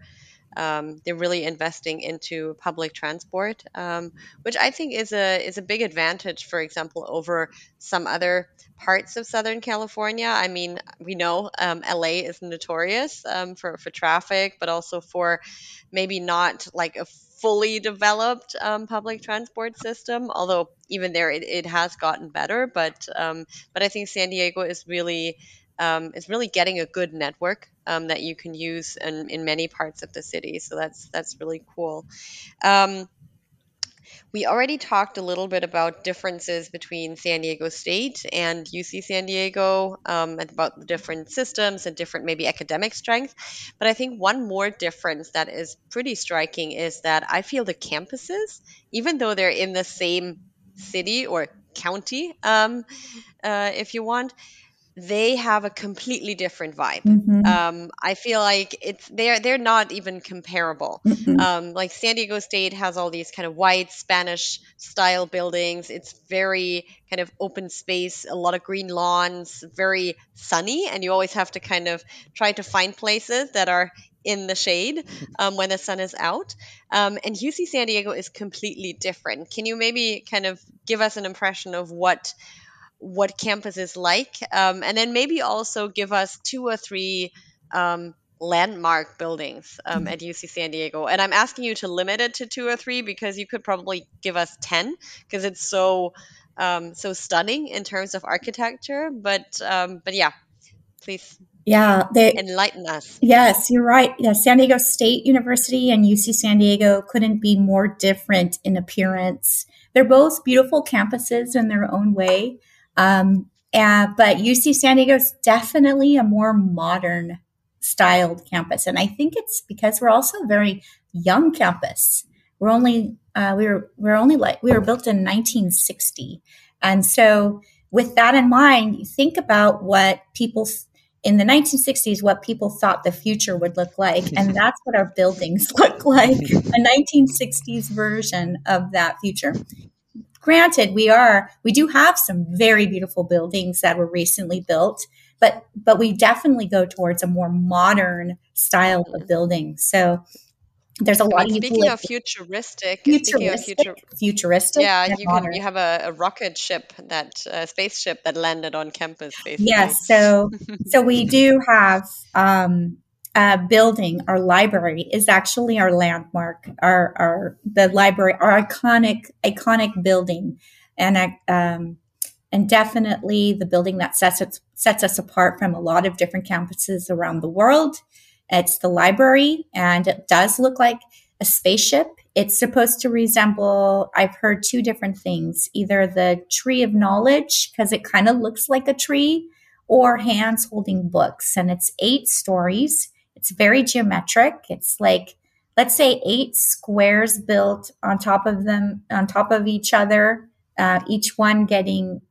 um, they're really investing into public transport, um, which I think is a is a big advantage. For example, over some other parts of Southern California. I mean, we know um, LA is notorious um, for for traffic, but also for maybe not like a fully developed um, public transport system. Although even there, it, it has gotten better. But um, but I think San Diego is really um, is really getting a good network um, that you can use in, in many parts of the city. So that's that's really cool. Um, we already talked a little bit about differences between San Diego State and UC San Diego, um, about the different systems and different maybe academic strength. But I think one more difference that is pretty striking is that I feel the campuses, even though they're in the same city or county, um, uh, if you want, they have a completely different vibe. Mm-hmm. Um, I feel like it's they're they're not even comparable. Mm-hmm. Um, like San Diego State has all these kind of white Spanish style buildings. It's very kind of open space, a lot of green lawns, very sunny, and you always have to kind of try to find places that are in the shade um, when the sun is out. Um, and UC San Diego is completely different. Can you maybe kind of give us an impression of what what campus is like, um, and then maybe also give us two or three um, landmark buildings um, mm-hmm. at UC San Diego. And I'm asking you to limit it to two or three because you could probably give us ten because it's so um, so stunning in terms of architecture. But um, but yeah, please. Yeah, they enlighten us. Yes, you're right. Yeah, San Diego State University and UC San Diego couldn't be more different in appearance. They're both beautiful campuses in their own way. Um, but UC San Diego is definitely a more modern styled campus. And I think it's because we're also a very young campus. We're only, uh, we were, we're only like, we were built in 1960. And so with that in mind, you think about what people in the 1960s, what people thought the future would look like. And [laughs] that's what our buildings [laughs] look like [laughs] a 1960s version of that future granted we are we do have some very beautiful buildings that were recently built but but we definitely go towards a more modern style of building so there's a lot mean, of speaking of futuristic, futuristic, of future, futuristic yeah, you modern. can you have a, a rocket ship that a spaceship that landed on campus. Basically, yes. So so we do have um, uh, building, our library, is actually our landmark, our, our the library, our iconic iconic building, and um, and definitely the building that sets us sets us apart from a lot of different campuses around the world. It's the library, and it does look like a spaceship. It's supposed to resemble, I've heard two different things either the tree of knowledge, because it kind of looks like a tree, or hands holding books. And it's eight stories It's very geometric. It's like, let's say eight squares built on top of them, on top of each other, uh, each one getting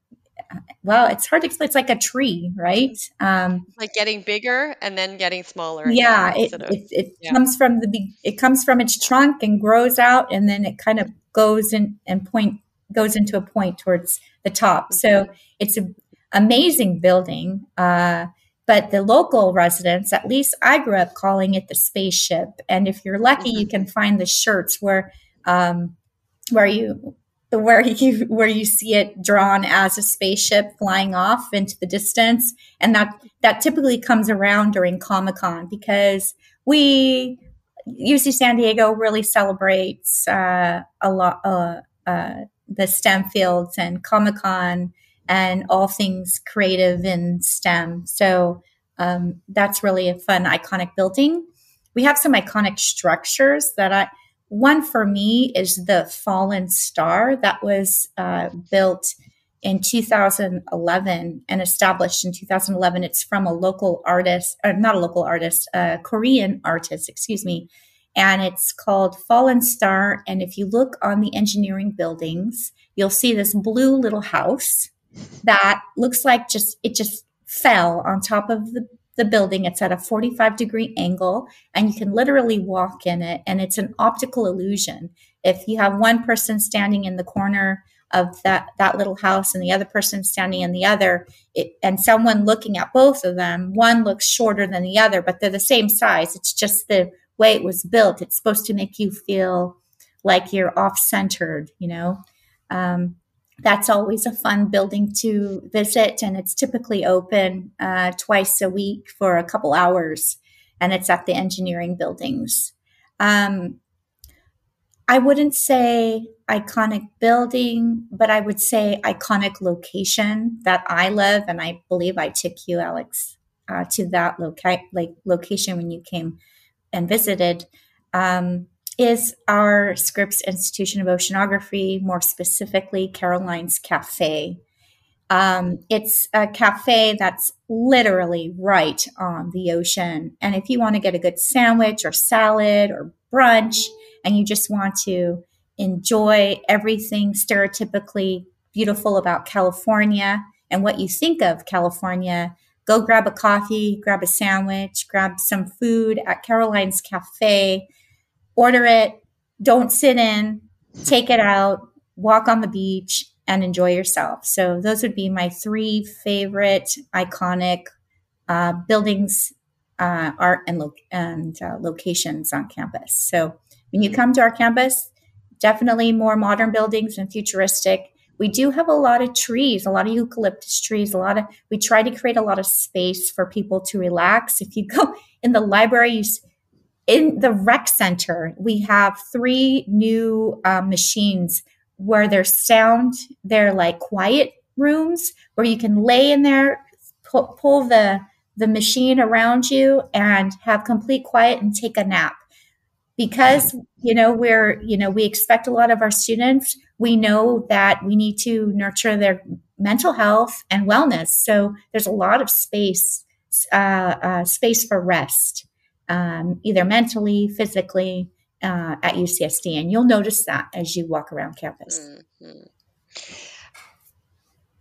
well, it's hard to explain. It's like a tree, right? Um, like getting bigger and then getting smaller. Yeah, it, of, it, it yeah. comes from the it comes from its trunk and grows out, and then it kind of goes in and point goes into a point towards the top. Mm-hmm. So it's an amazing building. Uh, but the local residents, at least I grew up calling it the spaceship. And if you're lucky, mm-hmm. you can find the shirts where um, where you where [laughs] you where you see it drawn as a spaceship flying off into the distance and that that typically comes around during comic-con because we uc san diego really celebrates uh, a lot uh, uh, the stem fields and comic-con and all things creative in stem so um, that's really a fun iconic building we have some iconic structures that i one for me is the Fallen Star that was uh, built in 2011 and established in 2011. It's from a local artist, or uh, not a local artist, a Korean artist, excuse me. And it's called Fallen Star. And if you look on the engineering buildings, you'll see this blue little house that looks like just, it just fell on top of the the building. It's at a 45 degree angle and you can literally walk in it and it's an optical illusion. If you have one person standing in the corner of that, that little house and the other person standing in the other it, and someone looking at both of them, one looks shorter than the other, but they're the same size. It's just the way it was built. It's supposed to make you feel like you're off centered, you know? Um, that's always a fun building to visit and it's typically open uh, twice a week for a couple hours and it's at the engineering buildings. Um, i wouldn't say iconic building but i would say iconic location that i live and i believe i took you alex uh, to that loca- like location when you came and visited. Um, is our Scripps Institution of Oceanography, more specifically Caroline's Cafe. Um, it's a cafe that's literally right on the ocean. And if you want to get a good sandwich or salad or brunch, and you just want to enjoy everything stereotypically beautiful about California and what you think of California, go grab a coffee, grab a sandwich, grab some food at Caroline's Cafe order it, don't sit in, take it out, walk on the beach, and enjoy yourself. So those would be my three favorite iconic uh, buildings, uh, art, and, lo- and uh, locations on campus. So when you come to our campus, definitely more modern buildings and futuristic. We do have a lot of trees, a lot of eucalyptus trees, a lot of, we try to create a lot of space for people to relax. If you go [laughs] in the library, you, in the rec center, we have three new uh, machines where there's sound, they're like quiet rooms where you can lay in there, pull, pull the the machine around you and have complete quiet and take a nap. Because you know we're you know we expect a lot of our students we know that we need to nurture their mental health and wellness. So there's a lot of space uh, uh, space for rest um, either mentally, physically uh, at UCSD. And you'll notice that as you walk around campus. Mm-hmm.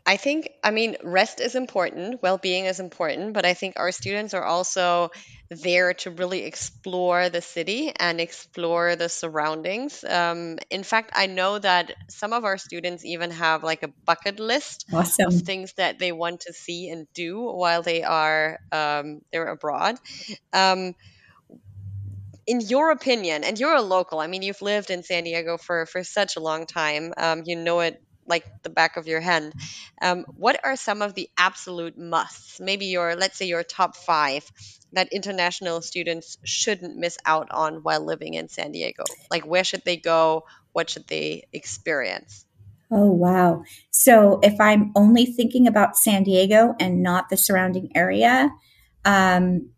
I think, I mean, rest is important, well being is important, but I think our students are also there to really explore the city and explore the surroundings. Um, in fact, I know that some of our students even have like a bucket list awesome. of things that they want to see and do while they are um, they're abroad. Um, in your opinion, and you're a local, I mean, you've lived in San Diego for, for such a long time, um, you know it like the back of your hand. Um, what are some of the absolute musts? Maybe your, let's say, your top five that international students shouldn't miss out on while living in San Diego? Like, where should they go? What should they experience? Oh, wow. So, if I'm only thinking about San Diego and not the surrounding area, um,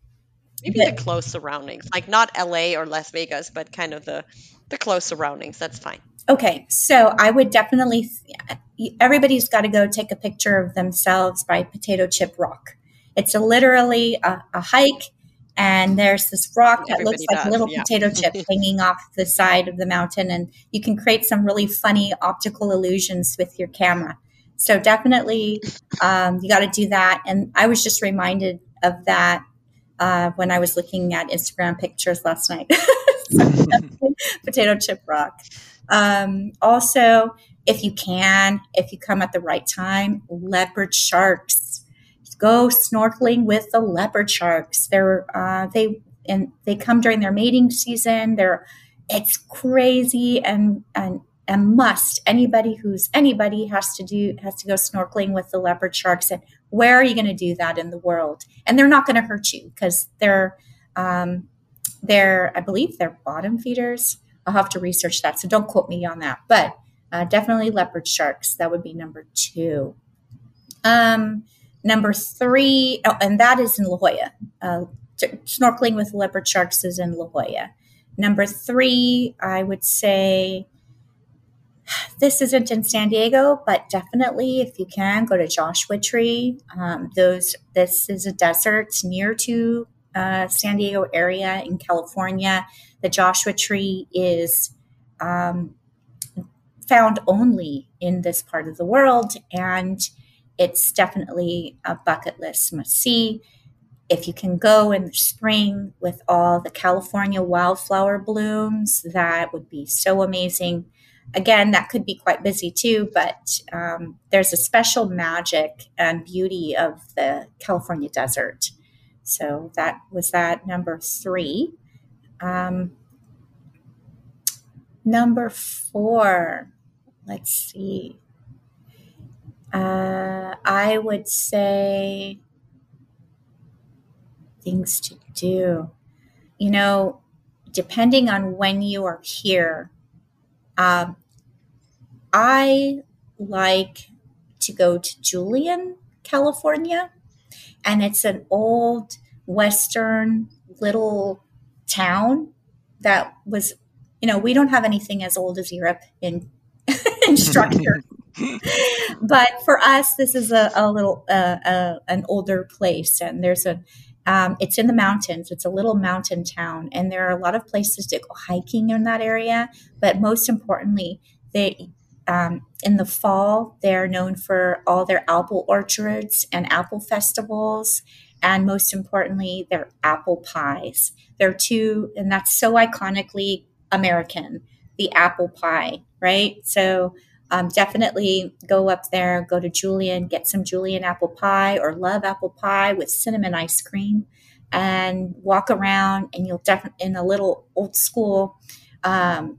Maybe the close surroundings, like not LA or Las Vegas, but kind of the the close surroundings. That's fine. Okay, so I would definitely. Everybody's got to go take a picture of themselves by Potato Chip Rock. It's a literally a, a hike, and there's this rock that Everybody looks like a little yeah. potato chip [laughs] hanging off the side of the mountain and you can create some really funny optical illusions with your camera so definitely um, you got to do that and i was just reminded of that uh, when i was looking at instagram pictures last night [laughs] [laughs] potato chip rock um, also if you can if you come at the right time leopard sharks go snorkeling with the leopard sharks. They're uh, they and they come during their mating season. They're it's crazy and and a must. Anybody who's anybody has to do has to go snorkeling with the leopard sharks. And where are you going to do that in the world? And they're not going to hurt you because they're um, they're I believe they're bottom feeders. I'll have to research that, so don't quote me on that. But uh, definitely leopard sharks. That would be number two. Um, Number three, oh, and that is in La Jolla. Uh, snorkeling with leopard sharks is in La Jolla. Number three, I would say this isn't in San Diego, but definitely if you can go to Joshua Tree. Um, those this is a desert near to uh, San Diego area in California. The Joshua Tree is um, found only in this part of the world, and it's definitely a bucket list must see. If you can go in the spring with all the California wildflower blooms, that would be so amazing. Again, that could be quite busy too, but um, there's a special magic and beauty of the California desert. So that was that number three. Um, number four, let's see. Uh, I would say things to do. You know, depending on when you are here, um, I like to go to Julian, California, and it's an old Western little town that was, you know, we don't have anything as old as Europe in, [laughs] in structure. [laughs] but for us, this is a, a little uh, uh, an older place, and there's a um, it's in the mountains. It's a little mountain town, and there are a lot of places to go hiking in that area. But most importantly, they um, in the fall they're known for all their apple orchards and apple festivals, and most importantly, their apple pies. They're two, and that's so iconically American. The apple pie, right? So um, definitely go up there, go to Julian, get some Julian apple pie or love apple pie with cinnamon ice cream, and walk around. And you'll definitely in a little old school um,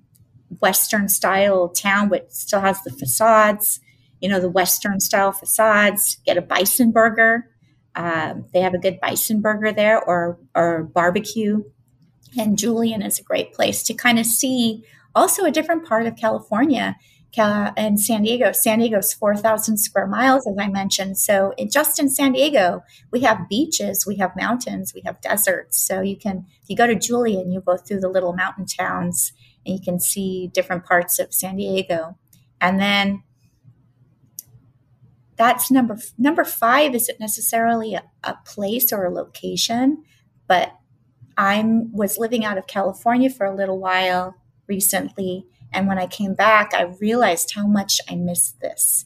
Western style town, which still has the facades. You know the Western style facades. Get a bison burger. Um, they have a good bison burger there, or or barbecue. And Julian is a great place to kind of see also a different part of California and San Diego. San Diego's 4,000 square miles, as I mentioned. So it, just in San Diego, we have beaches, we have mountains, we have deserts. So you can, if you go to Julian, you go through the little mountain towns and you can see different parts of San Diego. And then that's number number five isn't necessarily a, a place or a location, but I was living out of California for a little while recently and when I came back, I realized how much I missed this.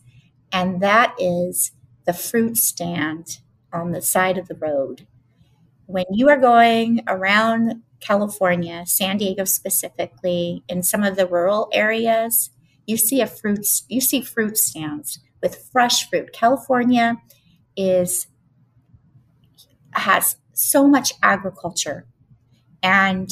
And that is the fruit stand on the side of the road. When you are going around California, San Diego specifically, in some of the rural areas, you see a fruit you see fruit stands with fresh fruit. California is has so much agriculture and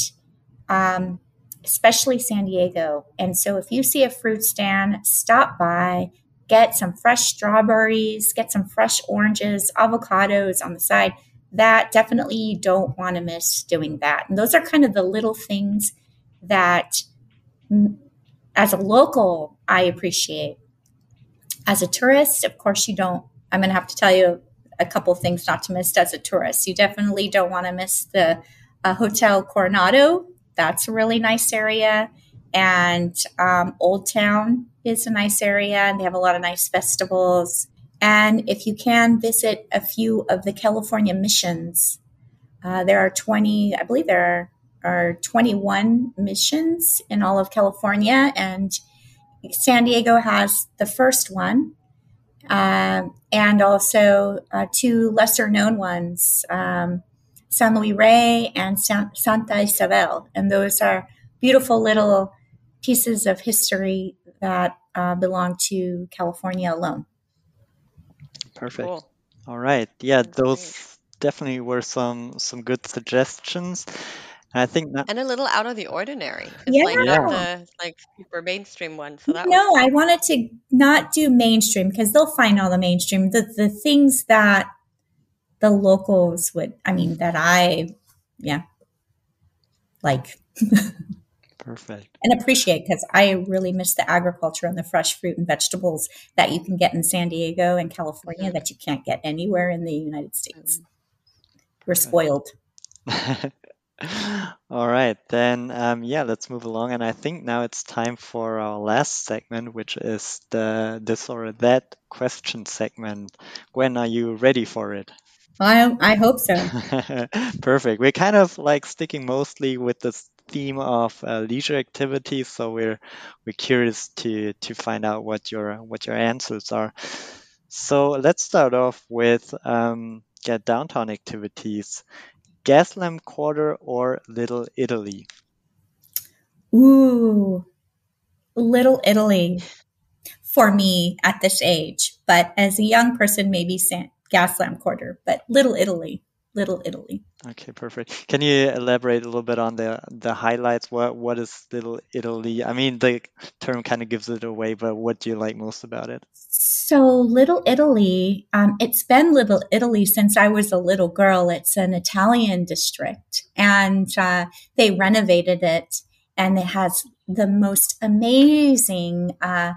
um, especially San Diego. And so if you see a fruit stand, stop by, get some fresh strawberries, get some fresh oranges, avocados on the side. That definitely you don't want to miss doing that. And those are kind of the little things that as a local I appreciate. As a tourist, of course you don't I'm going to have to tell you a couple things not to miss as a tourist. You definitely don't want to miss the uh, Hotel Coronado that's a really nice area. And um, Old Town is a nice area, and they have a lot of nice festivals. And if you can visit a few of the California missions, Uh, there are 20, I believe there are, are 21 missions in all of California, and San Diego has the first one, uh, and also uh, two lesser known ones, um, San Luis Rey and San- Santa Ysabel. And those are beautiful little pieces of history that uh, belong to California alone. Perfect. Cool. All right. Yeah, those definitely were some some good suggestions. I think that, and a little out of the ordinary. It's yeah. like not the like super mainstream one. So that no, I wanted to not do mainstream because they'll find all the mainstream. The the things that the locals would, I mean, that I, yeah, like. Perfect. And appreciate because I really miss the agriculture and the fresh fruit and vegetables that you can get in San Diego and California mm-hmm. that you can't get anywhere in the United States. Mm-hmm. We're spoiled. [laughs] All right, then, um, yeah, let's move along. And I think now it's time for our last segment, which is the this or that question segment. Gwen, are you ready for it? I I hope so. [laughs] Perfect. We're kind of like sticking mostly with this theme of uh, leisure activities, so we're we're curious to to find out what your what your answers are. So let's start off with um, get downtown activities. Gaslamp Quarter or Little Italy? Ooh, Little Italy for me at this age, but as a young person, maybe San- Gaslamp Quarter, but Little Italy. Little Italy. Okay, perfect. Can you elaborate a little bit on the the highlights? What what is Little Italy? I mean, the term kind of gives it away, but what do you like most about it? So, Little Italy, um, it's been Little Italy since I was a little girl. It's an Italian district, and uh, they renovated it, and it has the most amazing. Uh,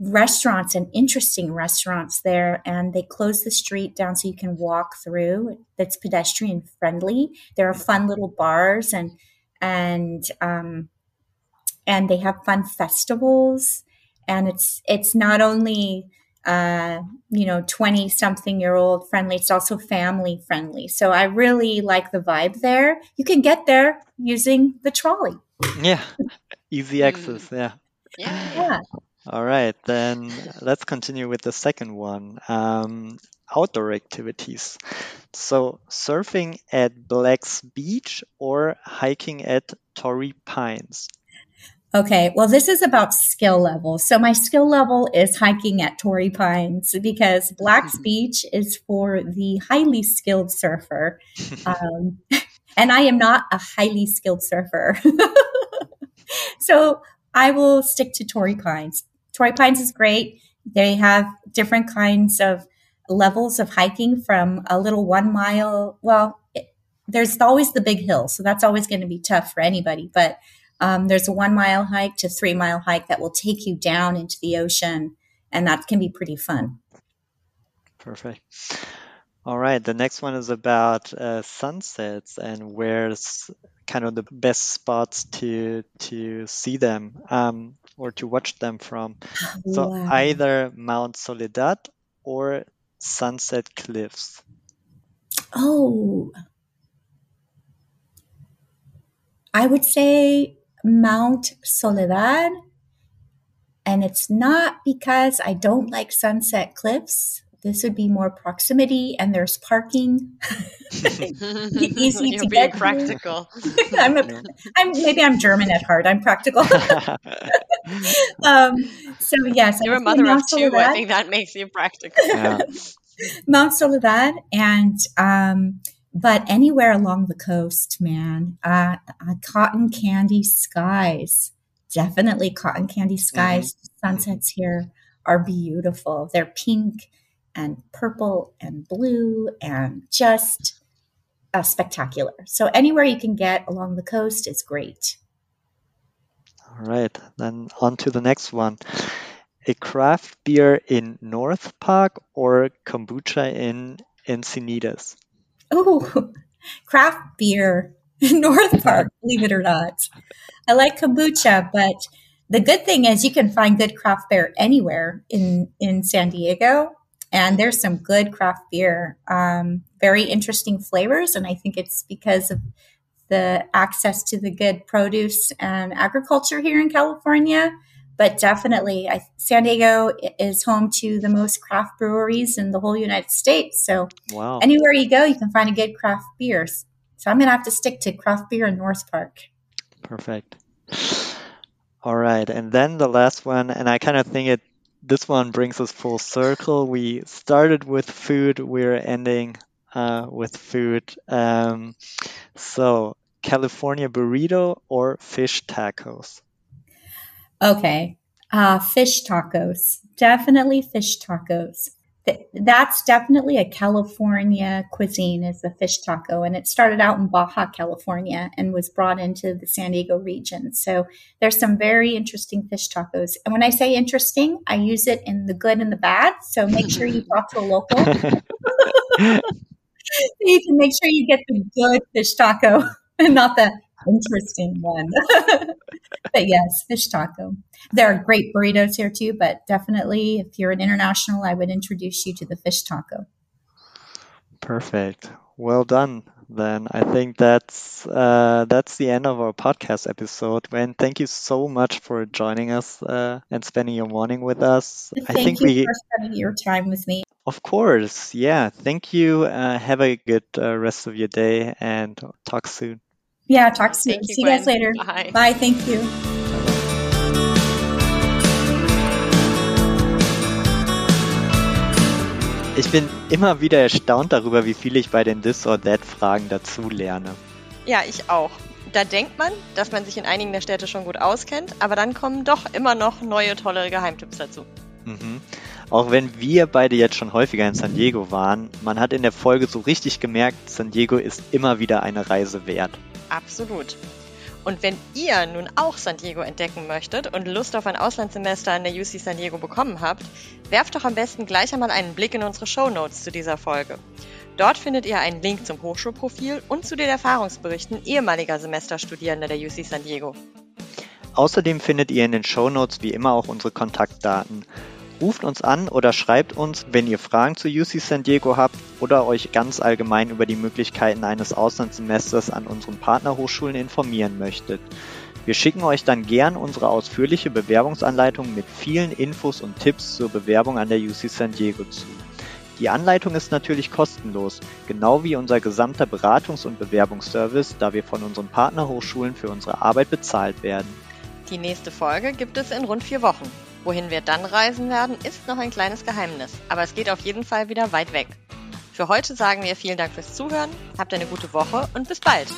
restaurants and interesting restaurants there and they close the street down so you can walk through. That's pedestrian friendly. There are fun little bars and and um and they have fun festivals. And it's it's not only uh you know 20 something year old friendly it's also family friendly. So i really like the vibe there. You can get there using the trolley. Yeah. Easy access yeah. Yeah. Yeah all right, then let's continue with the second one. Um, outdoor activities. So, surfing at Black's Beach or hiking at Torrey Pines? Okay, well, this is about skill level. So, my skill level is hiking at Torrey Pines because Black's [laughs] Beach is for the highly skilled surfer. Um, [laughs] and I am not a highly skilled surfer. [laughs] so, I will stick to Torrey Pines. Torrey Pines is great. They have different kinds of levels of hiking from a little one mile. Well, it, there's always the big hill, so that's always going to be tough for anybody. But um, there's a one mile hike to three mile hike that will take you down into the ocean, and that can be pretty fun. Perfect. All right, the next one is about uh, sunsets and where's kind of the best spots to to see them. Um, or to watch them from. [gasps] So either Mount Soledad or Sunset Cliffs. Oh, I would say Mount Soledad. And it's not because I don't like Sunset Cliffs. This would be more proximity and there's parking. [laughs] Easy You're to being get practical. [laughs] I'm, a, I'm maybe I'm German at heart. I'm practical. [laughs] um, so yes, you're a mother of two. Soledad. I think that makes you practical. Yeah. Mount Soledad and um, but anywhere along the coast, man, uh, uh, cotton candy skies. Definitely cotton candy skies. Mm-hmm. Sunsets here are beautiful. They're pink and purple and blue and just uh, spectacular. So anywhere you can get along the coast is great. All right, then on to the next one. A craft beer in North Park or kombucha in Encinitas? Oh, [laughs] craft beer in North Park, believe it or not. I like kombucha, but the good thing is you can find good craft beer anywhere in, in San Diego and there's some good craft beer, um, very interesting flavors. And I think it's because of the access to the good produce and agriculture here in California. But definitely, I, San Diego is home to the most craft breweries in the whole United States. So wow. anywhere you go, you can find a good craft beer. So I'm going to have to stick to craft beer in North Park. Perfect. All right. And then the last one, and I kind of think it this one brings us full circle. We started with food, we're ending uh, with food. Um, so, California burrito or fish tacos? Okay, uh, fish tacos. Definitely fish tacos that's definitely a California cuisine is the fish taco. And it started out in Baja, California and was brought into the San Diego region. So there's some very interesting fish tacos. And when I say interesting, I use it in the good and the bad. So make sure you talk to a local. so [laughs] [laughs] you can make sure you get the good fish taco [laughs] and not the interesting one. [laughs] but yes, fish taco. There are great burritos here too, but definitely if you're an international, I would introduce you to the fish taco. Perfect. Well done. Then I think that's uh, that's the end of our podcast episode. Gwen, thank you so much for joining us uh, and spending your morning with us. Thank I think you we, for spending your time with me. Of course, yeah. Thank you. Uh, have a good uh, rest of your day and talk soon. Yeah, talk soon. You, See you guys later. Bye. Bye. Thank you. Ich bin immer wieder erstaunt darüber, wie viel ich bei den This or That Fragen dazu lerne. Ja, ich auch. Da denkt man, dass man sich in einigen der Städte schon gut auskennt, aber dann kommen doch immer noch neue tolle Geheimtipps dazu. Mhm. Auch wenn wir beide jetzt schon häufiger in San Diego waren, man hat in der Folge so richtig gemerkt, San Diego ist immer wieder eine Reise wert. Absolut. Und wenn ihr nun auch San Diego entdecken möchtet und Lust auf ein Auslandssemester an der UC San Diego bekommen habt, werft doch am besten gleich einmal einen Blick in unsere Show Notes zu dieser Folge. Dort findet ihr einen Link zum Hochschulprofil und zu den Erfahrungsberichten ehemaliger Semesterstudierender der UC San Diego. Außerdem findet ihr in den Show Notes wie immer auch unsere Kontaktdaten. Ruft uns an oder schreibt uns, wenn ihr Fragen zu UC San Diego habt oder euch ganz allgemein über die Möglichkeiten eines Auslandssemesters an unseren Partnerhochschulen informieren möchtet. Wir schicken euch dann gern unsere ausführliche Bewerbungsanleitung mit vielen Infos und Tipps zur Bewerbung an der UC San Diego zu. Die Anleitung ist natürlich kostenlos, genau wie unser gesamter Beratungs- und Bewerbungsservice, da wir von unseren Partnerhochschulen für unsere Arbeit bezahlt werden. Die nächste Folge gibt es in rund vier Wochen. Wohin wir dann reisen werden, ist noch ein kleines Geheimnis, aber es geht auf jeden Fall wieder weit weg. Für heute sagen wir vielen Dank fürs Zuhören, habt eine gute Woche und bis bald!